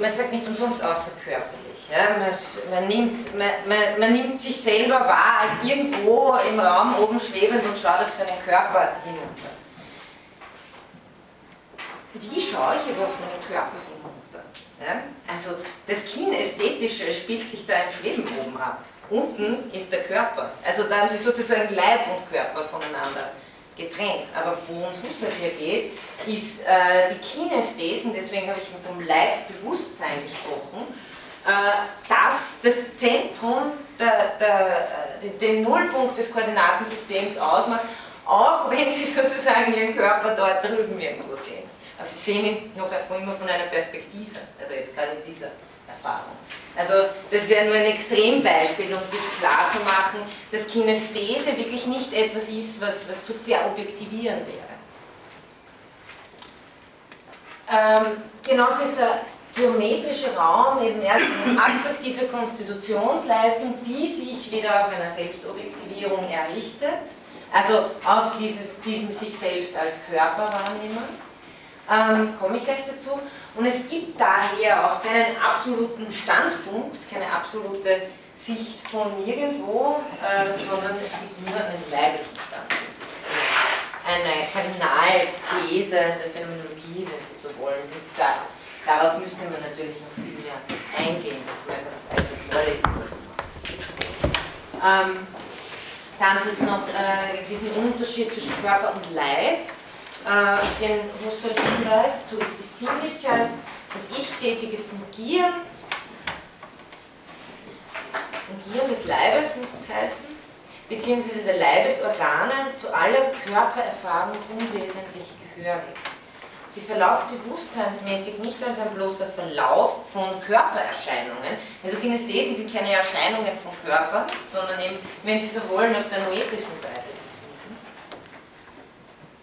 Man sagt nicht umsonst außerkörperlich. Ja? Man, man, nimmt, man, man, man nimmt sich selber wahr als irgendwo im Raum oben schwebend und schaut auf seinen Körper hinunter. Wie schaue ich aber auf meinen Körper hinunter? Ja? Also das Kinästhetische spielt sich da im Schweben oben ab. Unten ist der Körper. Also da haben sie sozusagen Leib und Körper voneinander getrennt. Aber worum es Husserl hier geht, ist äh, die Kinesthesen, deswegen habe ich vom Leibbewusstsein gesprochen, äh, dass das Zentrum der, der, äh, den Nullpunkt des Koordinatensystems ausmacht, auch wenn Sie [laughs] sozusagen Ihren Körper dort drüben irgendwo sehen. Also Sie sehen ihn noch immer von einer Perspektive, also jetzt gerade in dieser Erfahrung. Also das wäre nur ein Extrembeispiel, um sich klarzumachen, dass Kinesthese wirklich nicht etwas ist, was, was zu verobjektivieren wäre. Ähm, genauso ist der geometrische Raum eben erst eine abstraktive Konstitutionsleistung, die sich wieder auf einer Selbstobjektivierung errichtet, also auf dieses, diesem sich selbst als Körper wahrnehmen ähm, komme ich gleich dazu. Und es gibt daher auch keinen absoluten Standpunkt, keine absolute Sicht von nirgendwo, äh, sondern es gibt nur einen leiblichen Standpunkt. Das ist eine, eine Kardinalthese der Phänomenologie, wenn Sie so wollen. Da, darauf müsste man natürlich noch viel mehr eingehen, wenn man ganz eigene Vorlesung dazu. Ähm, dann haben Sie jetzt noch äh, diesen Unterschied zwischen Körper und Leib äh, den Husserl hinweist, so ist die Sinnlichkeit, das Ich-tätige Fungieren, Fungieren des Leibes muss es heißen, beziehungsweise der Leibesorgane zu aller Körpererfahrung unwesentlich gehörig. Sie verlauft bewusstseinsmäßig nicht als ein bloßer Verlauf von Körpererscheinungen. Also Kinesthesen sind keine Erscheinungen vom Körper, sondern eben, wenn Sie so wollen, auf der noetischen Seite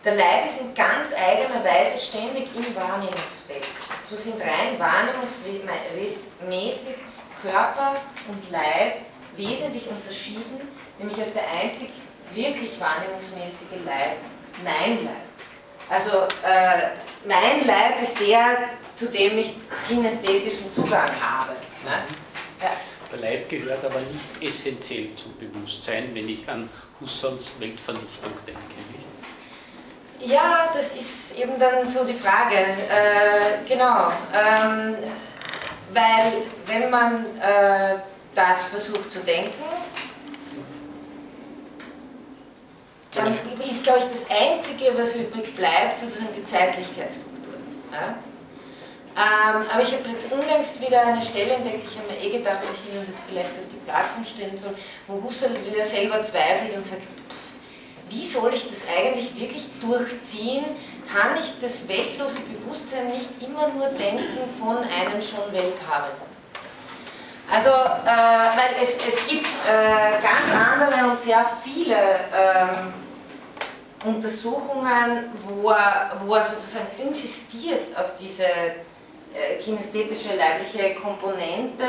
der Leib ist in ganz eigener Weise ständig im Wahrnehmungsfeld. So sind rein wahrnehmungsmäßig Körper und Leib wesentlich unterschieden, nämlich als der einzig wirklich wahrnehmungsmäßige Leib, mein Leib. Also äh, mein Leib ist der, zu dem ich kinästhetischen Zugang habe. Ne? Ja. Der Leib gehört aber nicht essentiell zum Bewusstsein, wenn ich an Husserls Weltvernichtung denke. Nicht? Ja, das ist eben dann so die Frage. Äh, genau. Ähm, weil wenn man äh, das versucht zu denken, dann ist, glaube ich, das Einzige, was übrig bleibt, sozusagen die Zeitlichkeitsstruktur. Ja? Ähm, aber ich habe jetzt unlängst wieder eine Stelle entdeckt, ich habe mir eh gedacht, ob ich Ihnen das vielleicht auf die Plattform stellen soll, wo Husserl wieder selber zweifelt und sagt, wie soll ich das eigentlich wirklich durchziehen? Kann ich das weltlose Bewusstsein nicht immer nur denken von einem schon Welthabenden? Also, äh, weil es, es gibt äh, ganz andere und sehr viele ähm, Untersuchungen, wo er, wo er sozusagen insistiert auf diese äh, kinästhetische leibliche Komponente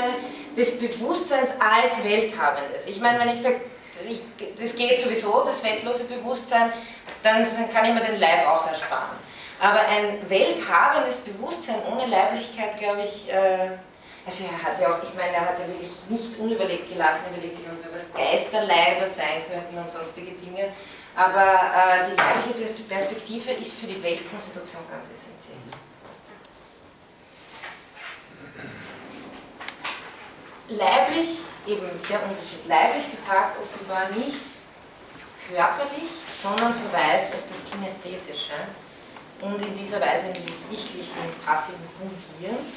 des Bewusstseins als Welthabendes. Ich meine, wenn ich sage, ich, das geht sowieso, das weltlose Bewusstsein, dann kann ich mir den Leib auch ersparen. Aber ein welthabendes Bewusstsein ohne Leiblichkeit, glaube ich, äh, also er hat ja auch, ich meine, er hat ja wirklich nichts unüberlegt gelassen, er überlegt sich, was Geisterleiber sein könnten und sonstige Dinge. Aber äh, die leibliche Perspektive ist für die Weltkonstitution ganz essentiell. Leiblich, eben der Unterschied, leiblich besagt offenbar nicht körperlich, sondern verweist auf das Kinästhetische und in dieser Weise in dieses ichlichen, passiven Fungierens.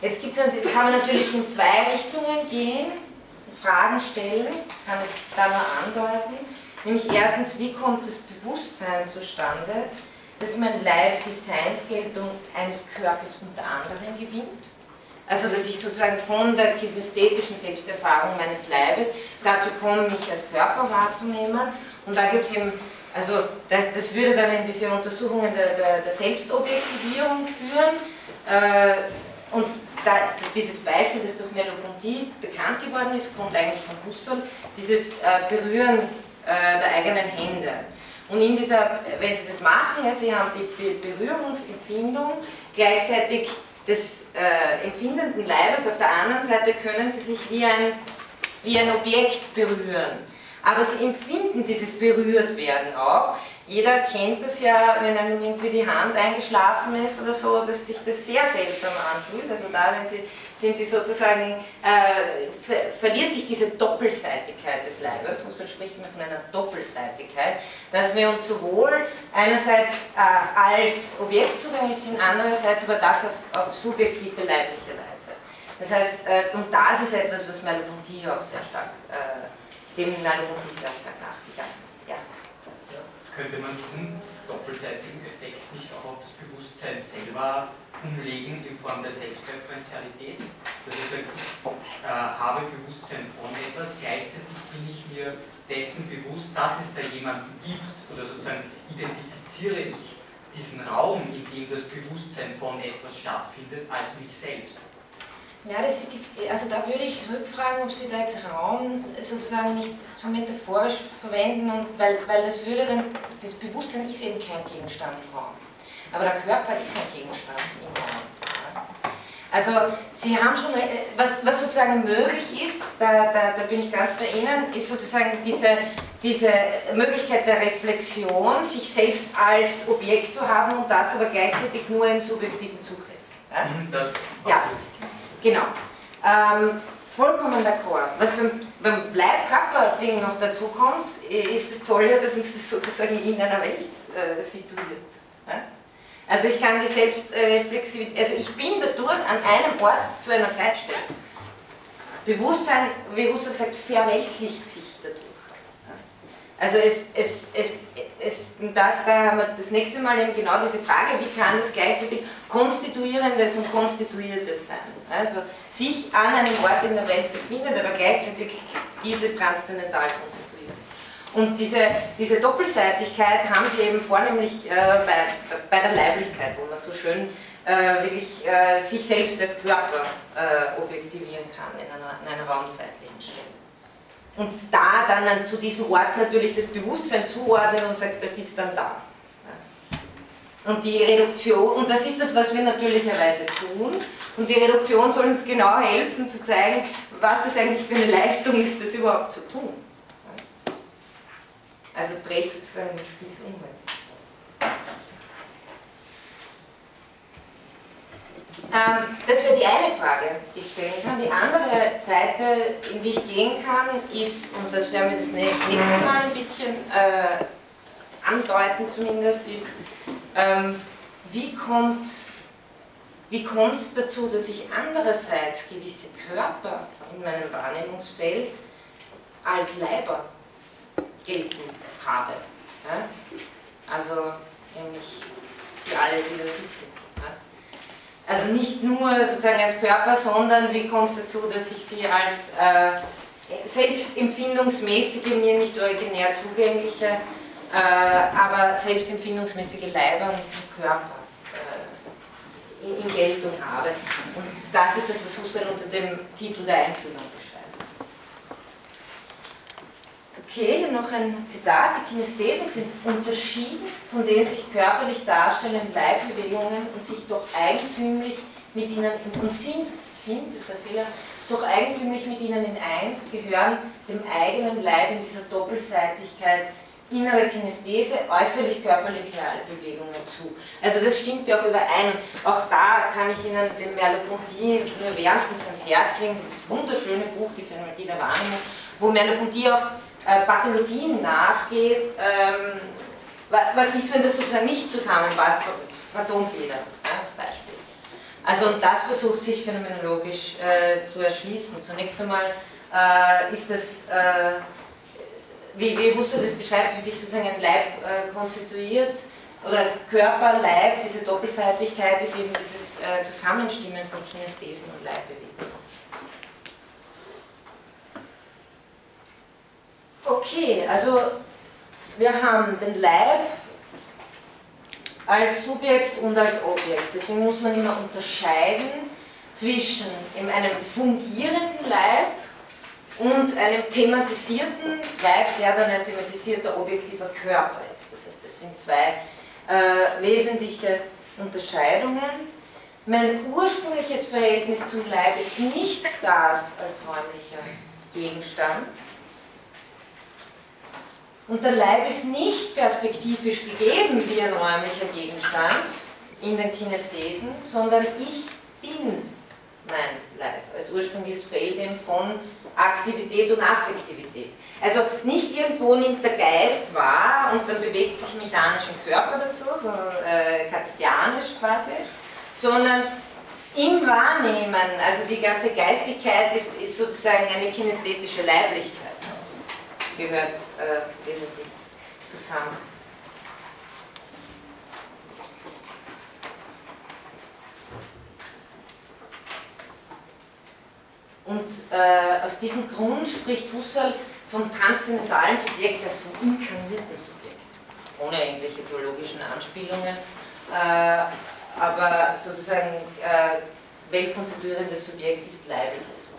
Jetzt, gibt's, jetzt kann man natürlich in zwei Richtungen gehen, Fragen stellen, kann ich da nur andeuten. Nämlich erstens, wie kommt das Bewusstsein zustande, dass mein Leib die Seinsgeltung eines Körpers unter anderem gewinnt? Also dass ich sozusagen von der kinästhetischen Selbsterfahrung meines Leibes dazu komme, mich als Körper wahrzunehmen. Und da gibt es eben, also das würde dann in diese Untersuchungen der, der, der Selbstobjektivierung führen. Äh, und da, dieses Beispiel, das durch Merleau-Ponty bekannt geworden ist, kommt eigentlich von Husserl, dieses äh, Berühren äh, der eigenen Hände. Und in dieser, wenn Sie das machen, ja, Sie haben die Berührungsempfindung, gleichzeitig des äh, empfindenden Leibes, auf der anderen Seite können Sie sich wie ein, wie ein Objekt berühren. Aber Sie empfinden dieses Berührtwerden auch, jeder kennt das ja, wenn einem irgendwie die Hand eingeschlafen ist oder so, dass sich das sehr seltsam anfühlt. Also da wenn Sie, sind Sie sozusagen, äh, ver verliert sich diese Doppelseitigkeit des Leibes, Husserl spricht immer von einer Doppelseitigkeit, dass wir uns sowohl einerseits äh, als Objekt zugänglich sind, andererseits aber das auf, auf subjektive leibliche Weise. Das heißt, äh, und das ist etwas, was Merleau-Ponty auch sehr stark, äh, dem Merleau-Ponty sehr stark nachgegangen ist. Ja könnte man diesen doppelseitigen Effekt nicht auch auf das Bewusstsein selber umlegen in Form der Selbstreferenzialität. Das heißt, ich äh, habe Bewusstsein von etwas, gleichzeitig bin ich mir dessen bewusst, dass es da jemanden gibt oder sozusagen identifiziere ich diesen Raum, in dem das Bewusstsein von etwas stattfindet, als mich selbst. Ja, das ist die, also da würde ich rückfragen, ob Sie da jetzt Raum sozusagen nicht zu metaphorisch verwenden, und weil, weil das würde dann, das Bewusstsein ist eben kein Gegenstand im Raum. Aber der Körper ist ein Gegenstand im Raum. Also Sie haben schon, äh, was, was sozusagen möglich ist, da, da, da bin ich ganz bei Ihnen, ist sozusagen diese, diese Möglichkeit der Reflexion, sich selbst als Objekt zu haben und das aber gleichzeitig nur im subjektiven Zugriff. Ja? Das ja. Genau. Ähm, vollkommen d'accord. Was beim, beim Leib-Körper-Ding noch dazu kommt, ist das Tolle, dass uns das sozusagen in einer Welt äh, situiert. Also ich kann die Selbstreflexivität, äh, also ich bin dadurch an einem Ort zu einer Zeitstelle. Bewusstsein, wie Husserl sagt, verweltlicht sich dadurch. Also es, es, es, es, das, da haben wir das nächste Mal eben genau diese Frage, wie kann das gleichzeitig Konstituierendes und Konstituiertes sein? Also sich an einem Ort in der Welt befindet, aber gleichzeitig dieses transzendental konstituiert. Und diese, diese Doppelseitigkeit haben sie eben vornehmlich äh, bei, bei der Leiblichkeit, wo man so schön äh, wirklich äh, sich selbst als Körper äh, objektivieren kann in einer, in einer raumzeitlichen Stelle und da dann zu diesem Ort natürlich das Bewusstsein zuordnen und sagt, das ist dann da. Und die Reduktion, und das ist das, was wir natürlicherweise tun, und die Reduktion soll uns genau helfen zu zeigen, was das eigentlich für eine Leistung ist, das überhaupt zu tun. Also es dreht sozusagen den Spieß um. Das wäre die eine Frage, die ich stellen kann. Die andere Seite, in die ich gehen kann, ist, und das werden wir das nächste Mal ein bisschen äh, andeuten zumindest, ist, ähm, wie kommt wie kommt es dazu, dass ich andererseits gewisse Körper in meinem Wahrnehmungsfeld als Leiber gelten habe? Ja? Also nämlich Sie alle, die da sitzen. Also nicht nur sozusagen als Körper, sondern wie kommt es dazu, dass ich sie als äh, selbstempfindungsmäßige, mir nicht originär zugängliche, äh, aber selbstempfindungsmäßige Leiber und nicht Körper äh, in, in Geltung habe. Und das ist das, was Husserl unter dem Titel der Einführung beschreibt. Okay, hier noch ein Zitat. Die Kinesthesen sind unterschieden von den sich körperlich darstellenden Leibbewegungen und sich doch eigentümlich mit ihnen, und sind, sind, das ist der Fehler, doch eigentümlich mit ihnen in eins, gehören dem eigenen Leib in dieser Doppelseitigkeit innere Kinesthese, äußerlich körperliche Bewegungen zu. Also das stimmt ja auch überein. Auch da kann ich Ihnen den Merleau-Ponty nur wärmstens ans Herz legen, dieses wunderschöne Buch, die Phänomenologie der Wahrnehmung, wo Merleau-Ponty auch äh, Pathologien nachgeht. Ähm, was ist, wenn das sozusagen nicht zusammenpasst? Phantomglieder, als Beispiel. Also und das versucht sich phänomenologisch äh, zu erschließen. Zunächst einmal äh, ist das wie, wie Husserl das beschreibt, wie sich sozusagen ein Leib konstituiert, oder Körper, Leib, diese Doppelseitigkeit ist eben dieses Zusammenstimmen von Kinesthesen und Leibbewegungen. Okay, also wir haben den Leib als Subjekt und als Objekt. Deswegen muss man immer unterscheiden zwischen in einem fungierenden Leib und einem thematisierten Leib, der dann ein thematisierter objektiver Körper ist. Das heißt, das sind zwei äh, wesentliche Unterscheidungen. Mein ursprüngliches Verhältnis zum Leib ist nicht das als räumlicher Gegenstand. Und der Leib ist nicht perspektivisch gegeben wie ein räumlicher Gegenstand in den Kinesthesen, sondern ich bin mein Leib. Als ursprüngliches Feld von Aktivität und Affektivität. Also nicht irgendwo nimmt der Geist wahr und dann bewegt sich mechanisch ein Körper dazu, so äh, kartesianisch quasi, sondern im Wahrnehmen, also die ganze Geistigkeit ist, ist sozusagen eine kinesthetische Leiblichkeit, gehört äh, wesentlich zusammen. Und äh, aus diesem Grund spricht Husserl vom transzendentalen Subjekt als vom inkarnierten Subjekt, ohne irgendwelche theologischen Anspielungen, äh, aber sozusagen äh, weltkonstituierendes Subjekt ist leibliches Subjekt.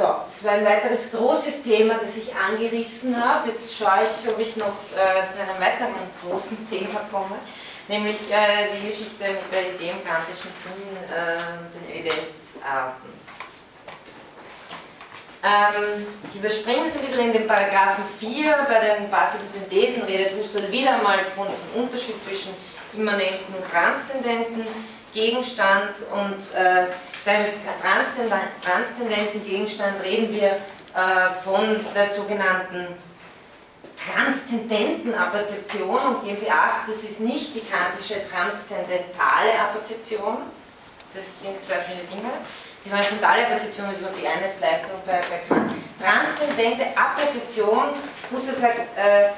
So, das war ein weiteres großes Thema, das ich angerissen habe. Jetzt schaue ich, ob ich noch äh, zu einem weiteren großen Thema komme nämlich äh, die Geschichte mit der Idee im kantischen Sinn, äh, den Evidenzarten. Ähm, ich überspringe es ein bisschen in den Paragraphen 4, bei den passiven Synthesen redet Husserl wieder mal von dem Unterschied zwischen immanenten und transzendenten Gegenstand und äh, beim transzendenten Gegenstand reden wir äh, von der sogenannten transzendenten Apperzeption und geben Sie Acht, das ist nicht die kantische transzendentale Apperzeption, das sind zwei verschiedene Dinge. Die transzendentale Apperzeption ist überhaupt die Einheitsleistung bei, bei Kant. Transzendente Apperzeption, Husserl sagt, äh,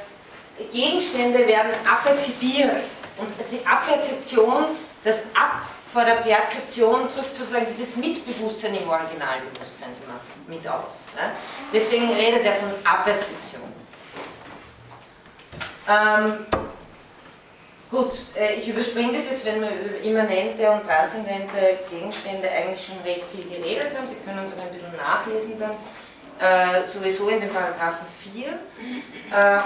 Gegenstände werden apperzipiert und die Apperzeption, das Ab vor der Perzeption drückt sozusagen dieses Mitbewusstsein im Originalbewusstsein immer mit aus. Ne? Deswegen redet er von Apperzeption. Ähm, gut, äh, ich überspringe das jetzt, wenn wir über immanente und transzendente Gegenstände eigentlich schon recht viel geredet haben. Sie können uns auch ein bisschen nachlesen dann. Äh, sowieso in den Paragraphen 4 äh,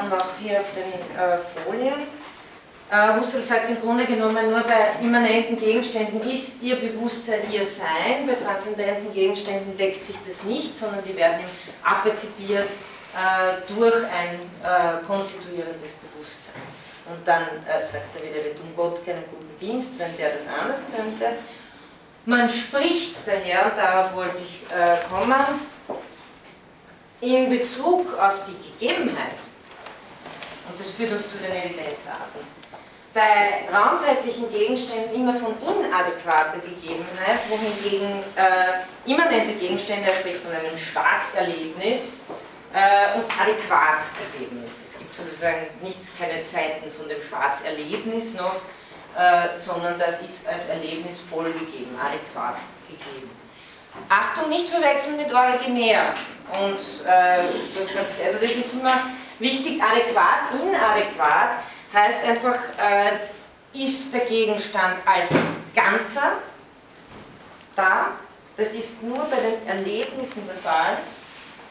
und auch hier auf den äh, Folien. Äh, Husserl sagt im Grunde genommen, nur bei immanenten Gegenständen ist ihr Bewusstsein ihr Sein, bei transzendenten Gegenständen deckt sich das nicht, sondern die werden abrezipiert äh, durch ein äh, konstituierendes Bewusstsein. Und dann äh, sagt er wieder, wir tun Gott keinen guten Dienst, wenn der das anders könnte. Man spricht daher, darauf wollte ich äh, kommen, in Bezug auf die Gegebenheit, und das führt uns zu den Evidenzarten, bei raumzeitlichen Gegenständen immer von inadäquater Gegebenheit, wohingegen äh, immanente Gegenstände, er spricht von einem Schwarzerlebnis, äh, und adäquat gegeben ist. Es gibt sozusagen nichts, keine Seiten von dem Schwarzerlebnis noch, äh, sondern das ist als Erlebnis vollgegeben, adäquat gegeben. Achtung, nicht verwechseln mit originär. Und, äh, also das ist immer wichtig, adäquat, inadäquat heißt einfach, äh, ist der Gegenstand als Ganzer da, das ist nur bei den Erlebnissen der Fall,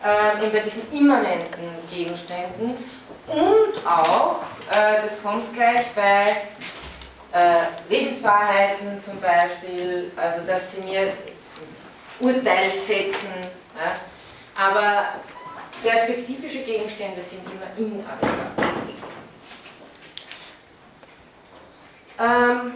äh, bei diesen immanenten Gegenständen. Und auch, äh, das kommt gleich bei äh, Wesenswahrheiten zum Beispiel, also dass sie mir Urteilssätzen, ja, Aber perspektivische Gegenstände sind immer inadäquat. Ähm,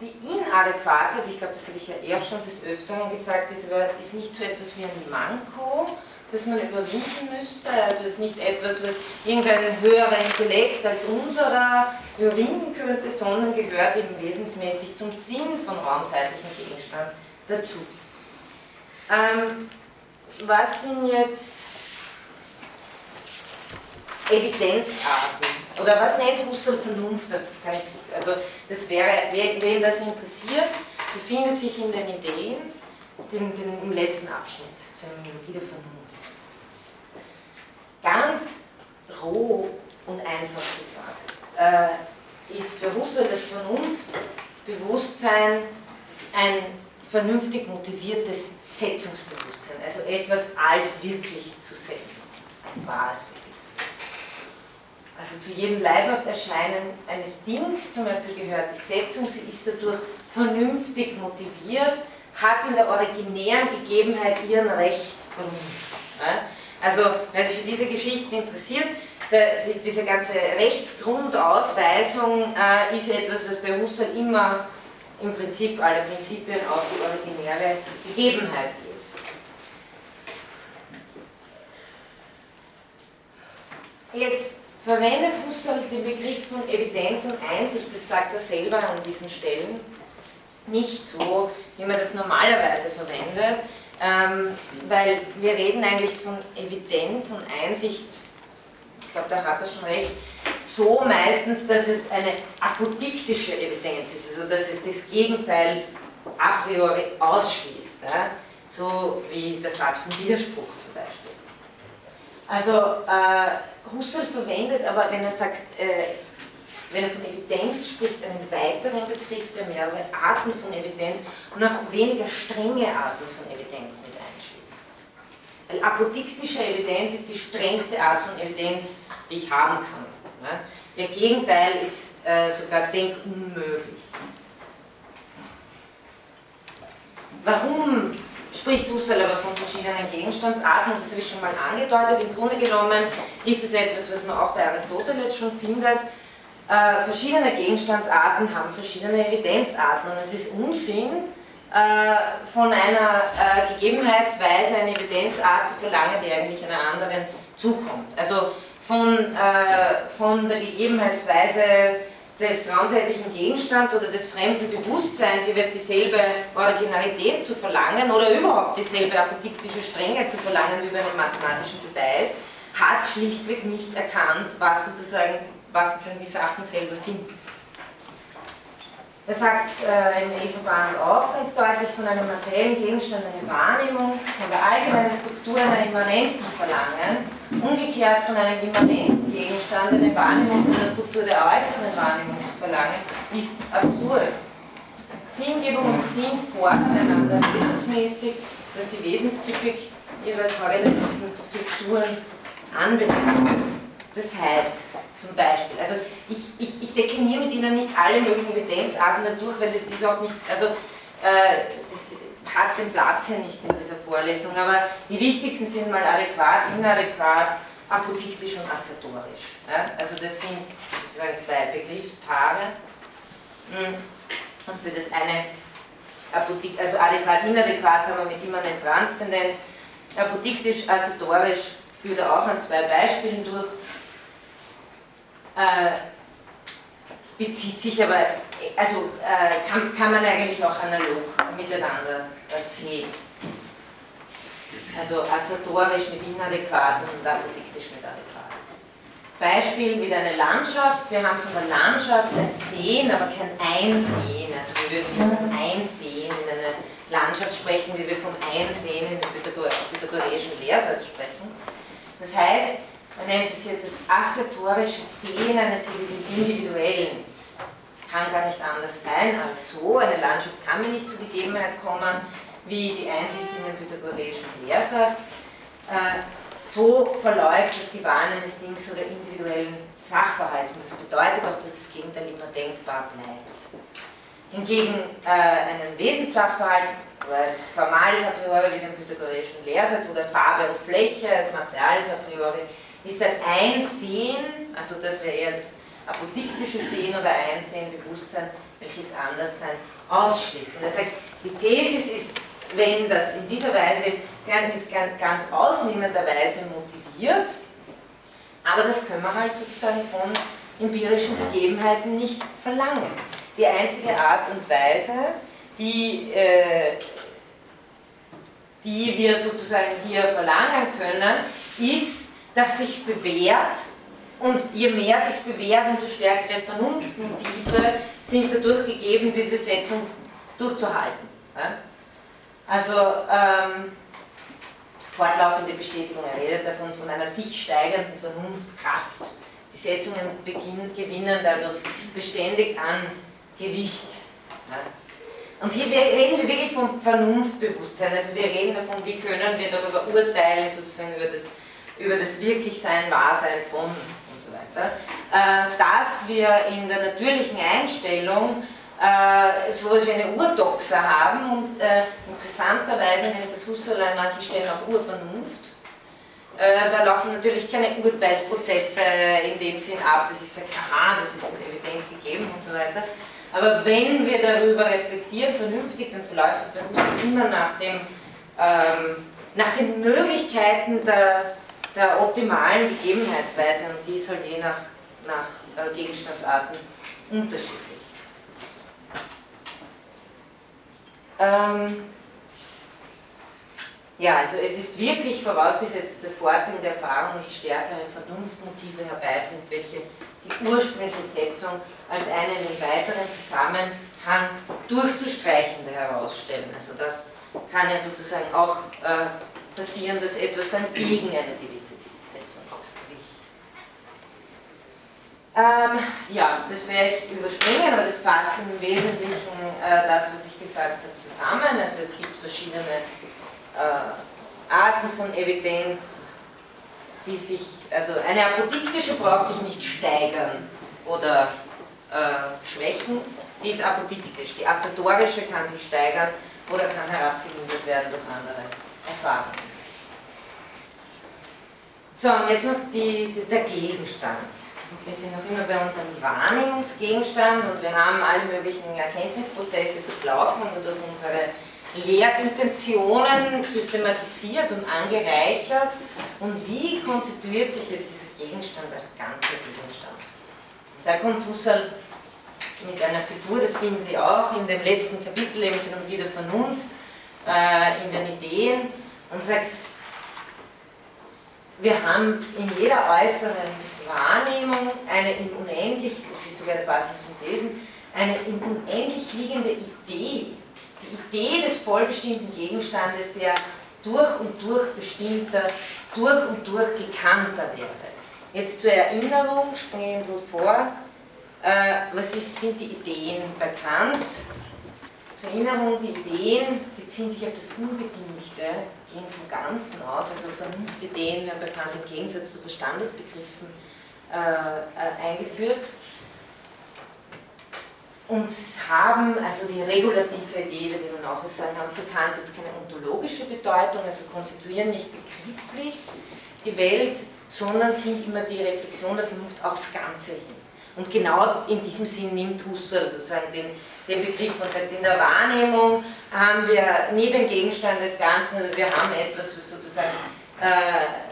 die Inadäquatheit, ich glaube, das habe ich ja eher schon des Öfteren gesagt, ist, aber, ist nicht so etwas wie ein Manko, das man überwinden müsste. Also ist nicht etwas, was irgendein höherer Intellekt als unserer überwinden könnte, sondern gehört eben wesensmäßig zum Sinn von raumzeitlichen Gegenstand dazu. Ähm, was sind jetzt Evidenzarten? Oder was nennt Husserl Vernunft? Das kann ich, also das wäre, wen das interessiert, das findet sich in den Ideen, den, den, im letzten Abschnitt, Phänomenologie der Vernunft. Ganz roh und einfach gesagt, äh, ist für Husserl das Vernunftbewusstsein ein vernünftig motiviertes Setzungsbewusstsein, also etwas als wirklich zu setzen, als wahr, als wirklich. Also zu jedem leibhaft Erscheinen eines Dings zum Beispiel gehört die Setzung, sie ist dadurch vernünftig motiviert, hat in der originären Gegebenheit ihren Rechtsgrund. Also, wer sich für diese Geschichten interessiert, der, diese ganze Rechtsgrundausweisung äh, ist etwas, was bei Husserl immer im Prinzip alle Prinzipien auf die originäre Gegebenheit geht. Jetzt verwendet Husserl den Begriff von Evidenz und Einsicht, das sagt er selber an diesen Stellen, nicht so, wie man das normalerweise verwendet, ähm, weil wir reden eigentlich von Evidenz und Einsicht, ich glaube, da hat er schon recht, so meistens, dass es eine apodiktische Evidenz ist, also dass es das Gegenteil a priori ausschließt, ja? so wie der Satz vom Widerspruch zum Beispiel. Also äh, Husserl verwendet aber, wenn er sagt, äh, wenn er von Evidenz spricht, einen weiteren Begriff, der mehrere Arten von Evidenz und auch weniger strenge Arten von Evidenz mit einschließt. Weil apodiktische Evidenz ist die strengste Art von Evidenz, die ich haben kann. Ja? Ihr Gegenteil ist äh, sogar denkunmöglich. Warum spricht Husserl aber von verschiedenen Gegenstandsarten? Und das habe ich schon mal angedeutet. Im Grunde genommen ist es etwas, was man auch bei Aristoteles schon findet. Äh, verschiedene Gegenstandsarten haben verschiedene Evidenzarten und es ist Unsinn, äh, von einer äh, Gegebenheitsweise eine Evidenzart zu verlangen, die eigentlich einer anderen zukommt. Also von, äh, von der Gegebenheitsweise des raumzeitlichen Gegenstands oder des fremden Bewusstseins jeweils dieselbe Originalität zu verlangen oder überhaupt dieselbe apodiktische Strenge zu verlangen wie bei einem mathematischen Beweis, hat schlichtweg nicht erkannt, was sozusagen, was sozusagen die Sachen selber sind. Er sagt äh, im Eva auch ganz deutlich, von einem materiellen Gegenstand eine Wahrnehmung, von der allgemeinen Struktur einer immanenten Verlangen, umgekehrt von einem immanenten Gegenstand eine Wahrnehmung von der Struktur der äußeren Wahrnehmung zu verlangen, ist absurd. Sinngebung und Sinn fordern einander wesensmäßig, dass die Wesenstypik ihrer korrelativen Strukturen anbelangt. Das heißt, zum Beispiel. Also ich, ich, ich dekliniere mit Ihnen nicht alle möglichen Evidenzarten dadurch, weil das ist auch nicht, also äh, das hat den Platz hier nicht in dieser Vorlesung, aber die wichtigsten sind mal adäquat, inadäquat, apodiktisch und assertorisch. Ja? Also das sind sozusagen zwei Begriffspaare. Hm. Und für das eine, also adäquat, inadäquat haben wir mit immanent transzendent, apodiktisch, assertorisch führt er auch an zwei Beispielen durch äh, bezieht sich aber, also äh, kann, kann man eigentlich auch analog miteinander sehen. Also assatorisch mit inadäquat und apodiktisch mit adäquat. Beispiel mit einer Landschaft. Wir haben von der Landschaft ein Sehen, aber kein Einsehen. Also wir würden nicht von Einsehen in einer Landschaft sprechen, wie wir vom Einsehen in dem pythagoreischen Lehrsatz sprechen. Das heißt, man nennt es hier das assertorische Sehen eines Individuellen. Kann gar nicht anders sein als so. Eine Landschaft kann mir nicht zur Gegebenheit kommen wie die Einsicht in den pythagoreischen Lehrsatz. Äh, so verläuft das Gewahren eines Dings oder individuellen Sachverhalts. Und das bedeutet auch, dass das Gegenteil immer denkbar bleibt. Hingegen äh, einen Wesenssachverhalt, oder formales a priori wie den pythagoreischen Lehrsatz oder Farbe und Fläche als materiales a priori, ist ein Einsehen, also das wäre eher das apodiktische Sehen oder Einsehen, Bewusstsein, welches Anderssein ausschließt. Und er sagt, die Thesis ist, wenn das in dieser Weise ist, mit ganz ausnehmender Weise motiviert, aber das können wir halt sozusagen von empirischen Gegebenheiten nicht verlangen. Die einzige Art und Weise, die, äh, die wir sozusagen hier verlangen können, ist, dass sich bewährt und je mehr sich bewährt, umso stärkere Vernunftmotive sind dadurch gegeben, diese Setzung durchzuhalten. Also ähm, fortlaufende Bestätigung, er redet davon von einer sich steigenden Vernunftkraft. Die Setzungen beginnen, gewinnen dadurch beständig an Gewicht. Und hier reden wir wirklich vom Vernunftbewusstsein, also wir reden davon, wie können wir darüber urteilen, sozusagen über das, über das Wirklichsein, Wahrsein von weiter, äh, dass wir in der natürlichen Einstellung äh, so etwas wie eine Urdoxa haben und äh, interessanterweise nennt das Husserl an manchen Stellen auch Urvernunft. Da laufen natürlich keine Urteilsprozesse in dem Sinn ab, dass ich sage, aha, das ist jetzt evident gegeben und so weiter. Aber wenn wir darüber reflektieren, vernünftig, dann verläuft das bei Husserl immer nach, dem, ähm, nach den Möglichkeiten der der optimalen Gegebenheitsweise und die ist halt je nach, nach äh, Gegenstandsarten unterschiedlich. Ähm, ja, also es ist wirklich vorausgesetzt, dass der Fortgang der Erfahrung nicht stärkere Vernunftmotive herbeibringt, welche die ursprüngliche Setzung als einen im weiteren Zusammenhang durchzustreichende herausstellen. Also das kann ja sozusagen auch äh, passieren, dass etwas dann gegen eine gewisse Sitzsetzung spricht. Ähm, ja, das werde ich überspringen, aber das fasst im Wesentlichen äh, das, was ich gesagt habe, zusammen. Also es gibt verschiedene äh, Arten von Evidenz, die sich, also eine apodiktische braucht sich nicht steigern oder äh, schwächen, die ist apodiktisch. Die assertorische kann sich steigern oder kann herabgemildert werden durch andere erfahren. So, und jetzt noch die, die, der Gegenstand. Wir sind noch immer bei unserem Wahrnehmungsgegenstand und wir haben alle möglichen Erkenntnisprozesse durchlaufen und durch unsere Lehrintentionen systematisiert und angereichert. Und wie konstituiert sich jetzt dieser Gegenstand als ganzer Gegenstand? Da kommt Husserl mit einer Figur, das finden Sie auch in dem letzten Kapitel, eben Phänomenologie der Vernunft, äh, in den Ideen und sagt, wir haben in jeder äußeren Wahrnehmung eine im Unendlich, das ist sogar der Basissynthesen, eine im Unendlich liegende Idee, die Idee des vollbestimmten Gegenstandes, der durch und durch bestimmter, durch und durch gekannter werde. Jetzt zur Erinnerung, springe ich ein bisschen vor, äh, was ist, sind die Ideen bei Kant? Zur Erinnerung, die Ideen beziehen sich auf das Unbedingte, gehen vom Ganzen aus, also Vernunftideen werden bekannt im Gegensatz zu Verstandesbegriffen äh, äh, eingeführt und haben, also die regulative Idee, würde man auch sagen, haben für Kant jetzt keine ontologische Bedeutung, also konstituieren nicht begrifflich die Welt, sondern sind immer die Reflexion der Vernunft aufs Ganze hin. Und genau in diesem Sinn nimmt Husserl sozusagen den, den Begriff und sagt, in der Wahrnehmung haben wir nie den Gegenstand des Ganzen, also wir haben etwas, was sozusagen äh,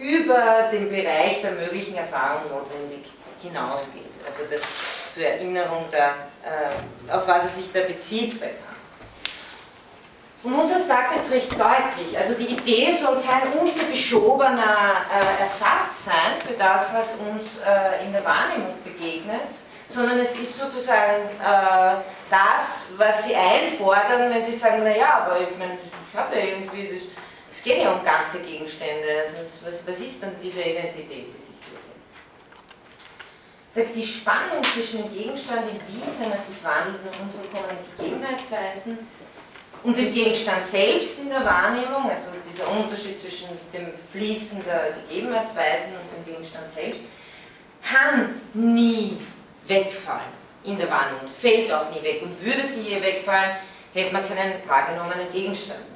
über den Bereich der möglichen Erfahrung notwendig hinausgeht. Also das zur Erinnerung, der, äh, auf was es sich da bezieht bei Kant. Husserl sagt jetzt recht deutlich, also die Idee soll kein untergeschobener äh, Ersatz sein für das, was uns äh, in der Wahrnehmung begegnet, sondern es ist sozusagen äh, das, was sie einfordern, wenn sie sagen, naja, aber ich meine, ich habe ja irgendwie, es geht ja um ganze Gegenstände, also was, was ist dann diese Identität, die sich durchgeht? Sagt, die Spannung zwischen dem Gegenstand in wie seiner sich wandelnden unvollkommenen Gegebenheitsweisen und dem Gegenstand selbst in der Wahrnehmung, also dieser Unterschied zwischen dem Fließen der Gegebenheitsweisen und dem Gegenstand selbst, kann nie wegfallen. in der Wahrnehmung, fällt auch nie weg. Und würde sie hier wegfallen, hätte man keinen wahrgenommenen Gegenstand.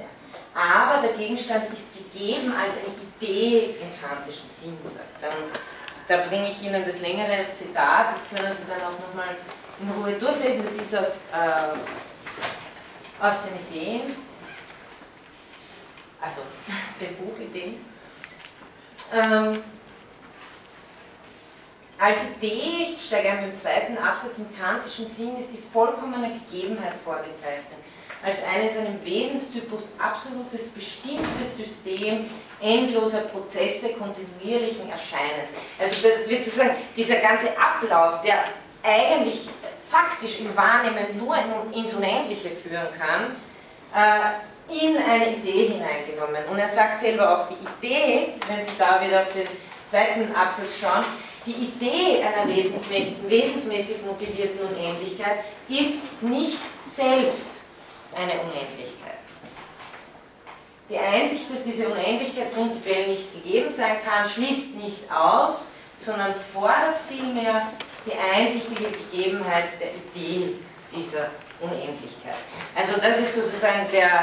Aber der Gegenstand ist gegeben als eine Idee im kantischen Sinn, dann. Da bringe ich Ihnen das längere Zitat, das können Sie dann auch nochmal in Ruhe durchlesen. Das ist aus, äh, aus den Ideen, also [laughs] den Buchideen. Ähm, als Idee, ich steige ein dem zweiten Absatz im kantischen Sinn, ist die vollkommene Gegebenheit vorgezeichnet, als ein in seinem Wesenstypus absolutes bestimmtes System endloser Prozesse kontinuierlichen Erscheinens. Also das wird sozusagen dieser ganze Ablauf, der eigentlich faktisch im Wahrnehmen nur ins Unendliche führen kann, äh, in eine Idee hineingenommen. Und er sagt selber auch, die Idee, wenn Sie da wieder auf den zweiten Absatz schauen, die Idee einer wesensmäßig motivierten Unendlichkeit ist nicht selbst eine Unendlichkeit. Die Einsicht, dass diese Unendlichkeit prinzipiell nicht gegeben sein kann, schließt nicht aus, sondern fordert vielmehr die einsichtige Gegebenheit der Idee dieser Unendlichkeit. Also das ist sozusagen der,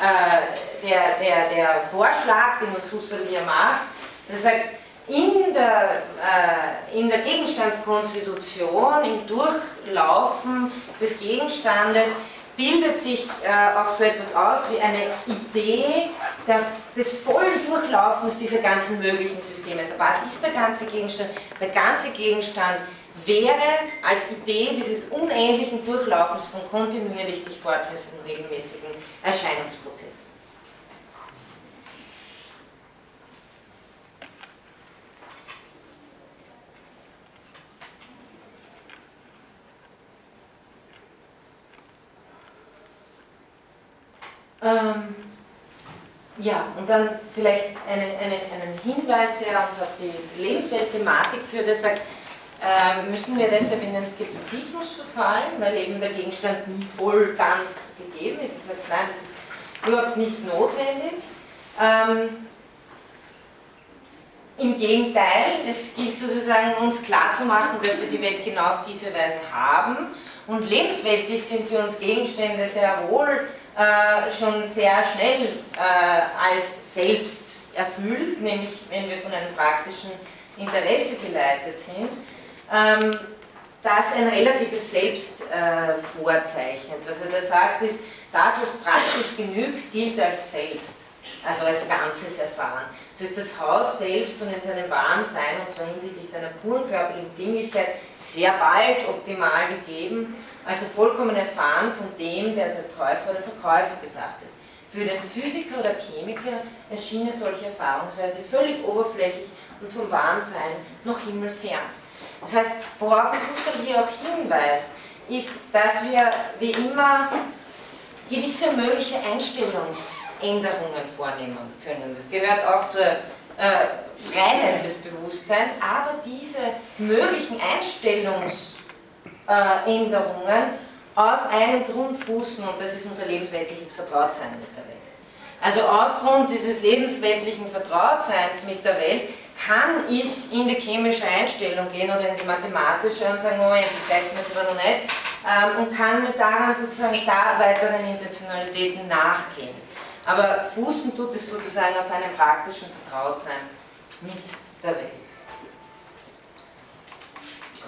äh, der, der, der Vorschlag, den uns Husserl hier macht. Er sagt, in der, äh, in der Gegenstandskonstitution, im Durchlaufen des Gegenstandes, bildet sich äh, auch so etwas aus wie eine Idee der, des vollen Durchlaufens dieser ganzen möglichen Systeme. Also was ist der ganze Gegenstand? Der ganze Gegenstand wäre als Idee dieses unendlichen Durchlaufens von kontinuierlich sich fortsetzenden regelmäßigen Erscheinungsprozessen. Ähm, ja, und dann vielleicht einen, einen, einen Hinweis, der uns auf die Lebenswelt-Thematik führt, der sagt, äh, müssen wir deshalb in den Skeptizismus verfallen, weil eben der Gegenstand nie voll ganz gegeben ist. Er sagt, nein, das ist überhaupt nicht notwendig. Ähm, Im Gegenteil, es gilt sozusagen uns klarzumachen, dass wir die Welt genau auf diese Weise haben. Und lebensweltlich sind für uns Gegenstände sehr wohl äh, schon sehr schnell äh, als selbst erfüllt, nämlich wenn wir von einem praktischen Interesse geleitet sind, ähm, das ein relatives Selbst äh, vorzeichnet. Was er da sagt, ist, das, was praktisch genügt, gilt als Selbst, also als ganzes Erfahren. So ist das Haus selbst und in seinem wahren Sein, und zwar hinsichtlich seiner puren körperlichen Dinglichkeit, sehr bald optimal gegeben also vollkommen erfahren von dem, der es als Käufer oder Verkäufer betrachtet. Für den Physiker oder Chemiker erschien solche Erfahrungsweise völlig oberflächlich und vom Wahnsein noch himmelfern. Das heißt, worauf uns Husserl hier auch hinweist, ist, dass wir wie immer gewisse mögliche Einstellungsänderungen vornehmen können. Das gehört auch zur äh, Freiheit des Bewusstseins, aber diese möglichen Einstellungsänderungen Änderungen auf einen Grund fußen und das ist unser lebensweltliches Vertrautsein mit der Welt. Also aufgrund dieses lebensweltlichen Vertrautseins mit der Welt kann ich in die chemische Einstellung gehen oder in die mathematische und sagen, Moment, das sagt mir jetzt aber noch nicht, ähm, und kann mir daran sozusagen da weiteren Intentionalitäten nachgehen. Aber fußen tut es sozusagen auf einem praktischen Vertrautsein mit der Welt.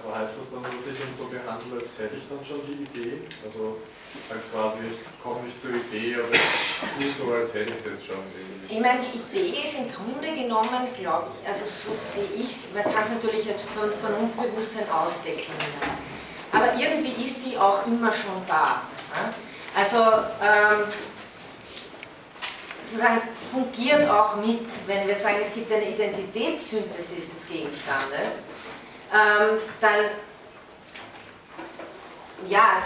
Aber heißt das dann, dass ich ihn so behandle, als hätte ich dann schon die Idee? Also halt quasi, ich komme nicht zur Idee, aber ich tue so, als hätte ich es jetzt schon. Irgendwie. Ich meine, die Idee ist im Grunde genommen, glaube ich, also so sehe ich es, man kann es natürlich als Vernunftbewusstsein ausdecken. Aber irgendwie ist die auch immer schon da. Also ähm, sozusagen fungiert auch mit, wenn wir sagen, es gibt eine Identitätssynthesis des Gegenstandes, ähm, dann ja,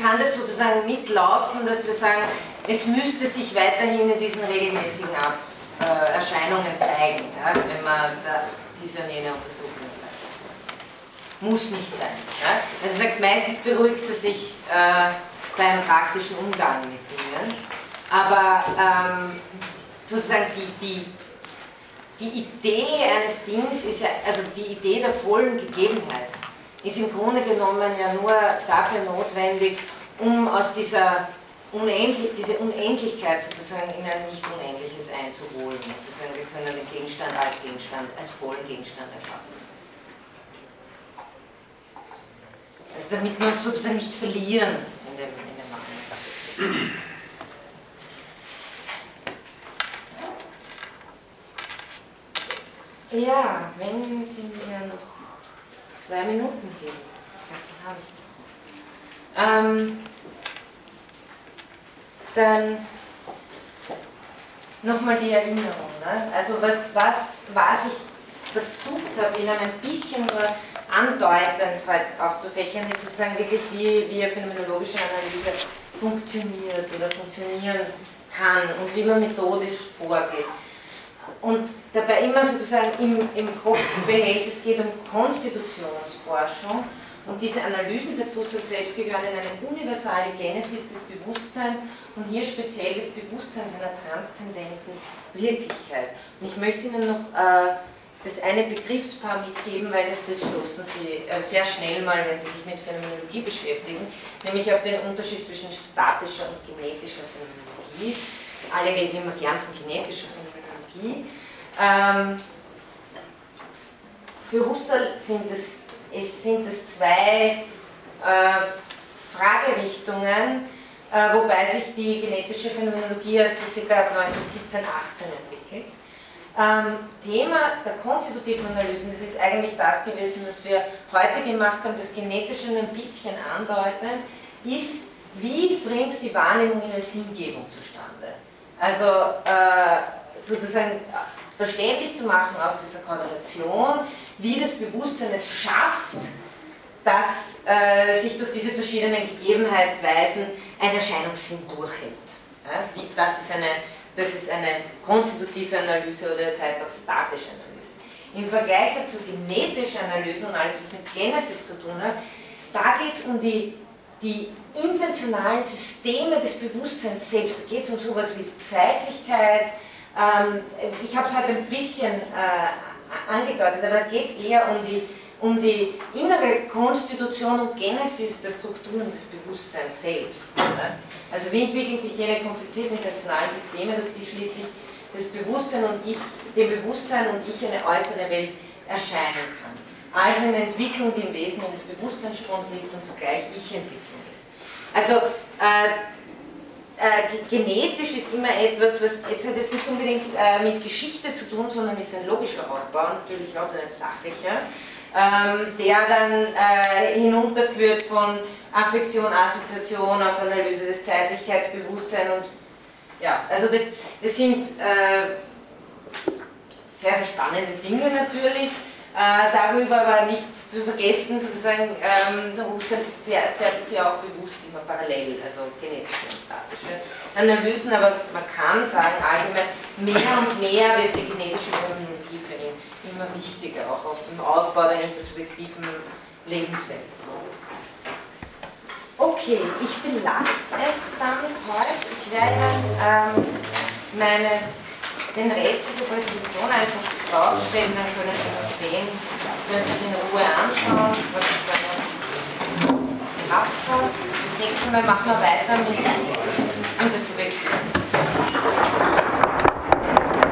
kann das sozusagen mitlaufen, dass wir sagen, es müsste sich weiterhin in diesen regelmäßigen äh, Erscheinungen zeigen, ja, wenn man da diese und jene Untersuchung macht. Muss nicht sein. Ja. Also sagt, meistens beruhigt es sich äh, beim praktischen Umgang mit Dingen, aber ähm, sozusagen die, die die Idee eines Dings ist ja, also die Idee der vollen Gegebenheit ist im Grunde genommen ja nur dafür notwendig, um aus dieser Unendlich, diese Unendlichkeit sozusagen in ein Nicht-Unendliches einzuholen. Sozusagen, wir können den Gegenstand als Gegenstand, als vollen Gegenstand erfassen. Also damit wir uns sozusagen nicht verlieren in dem, in dem Machen. Ja, wenn Sie mir noch zwei Minuten geben. Die habe ich noch. Ähm, dann nochmal die Erinnerung. Ne? Also was, was, was ich versucht habe, Ihnen ein bisschen nur andeutend halt aufzufächern, ist sozusagen wirklich, wie, wie eine phänomenologische Analyse funktioniert oder funktionieren kann und wie man methodisch vorgeht. Und dabei immer sozusagen im, im Kopf behält, es geht um Konstitutionsforschung und diese Analysen Husserl selbst gehören in eine universale Genesis des Bewusstseins und hier speziell des Bewusstseins einer transzendenten Wirklichkeit. Und ich möchte Ihnen noch äh, das eine Begriffspaar mitgeben, weil auf das stoßen Sie äh, sehr schnell mal, wenn Sie sich mit Phänomenologie beschäftigen, nämlich auf den Unterschied zwischen statischer und genetischer Phänomenologie. Alle reden immer gern von genetischer Phänomenologie. Ähm, für Husserl sind es es sind es zwei äh, Fragerichtungen, äh, wobei sich die genetische Phänomenologie erst so ca. 1917, 18 entwickelt. Ähm, Thema der konstitutiven Analysen, das ist eigentlich das gewesen, was wir heute gemacht haben, das Genetische nur ein bisschen andeuten, ist, wie bringt die Wahrnehmung ihre Sinngebung zustande? Also äh, sozusagen verständlich zu machen aus dieser Korrelation, wie das Bewusstsein es schafft, dass äh, sich durch diese verschiedenen Gegebenheitsweisen ein Erscheinungssinn durchhält. Ja, das, ist eine, das ist eine konstitutive Analyse oder das heißt auch statische Analyse. Im Vergleich dazu genetische Analyse und alles, was mit Genesis zu tun hat, da geht es um die, die intentionalen Systeme des Bewusstseins selbst. Da geht es um sowas wie Zeitlichkeit. Ähm, ich habe es halt ein bisschen äh, angedeutet, aber da geht es eher um die, um die innere Konstitution und Genesis der Strukturen des Bewusstseins selbst. Ne? Also wie entwickeln sich jene komplizierten intentionalen Systeme, durch die schließlich das Bewusstsein und ich, dem Bewusstsein und ich eine äußere Welt erscheinen kann. Also eine Entwicklung, die im Wesen eines Bewusstseinsstroms liegt und zugleich Ich-Entwicklung ist. Also äh, äh, genetisch ist immer etwas, was jetzt hat jetzt nicht unbedingt äh, mit Geschichte zu tun, sondern ist ein logischer Aufbau, natürlich auch ein sachlicher, ähm, der dann äh, hinunterführt von Affektion, Assoziation auf Analyse des Zeitlichkeitsbewusstseins und ja, also das, das sind äh, sehr, sehr spannende Dinge natürlich. Äh, darüber aber nicht zu vergessen, sozusagen, ähm, der Husserl fährt, ja auch bewusst immer parallel, also genetische und statische Analysen, aber man kann sagen, allgemein, mehr und mehr wird die genetische Phänomenologie für ihn immer wichtiger, auch auf dem Aufbau der intersubjektiven Lebenswelt. Okay, ich belasse es damit heute. Ich werde ähm, meine den Rest dieser Präsentation einfach draufstellen, dann können Sie noch sehen, können Sie es in Ruhe anschauen, was ich da gehabt habe. Das nächste Mal machen wir weiter mit Intersubjektiven.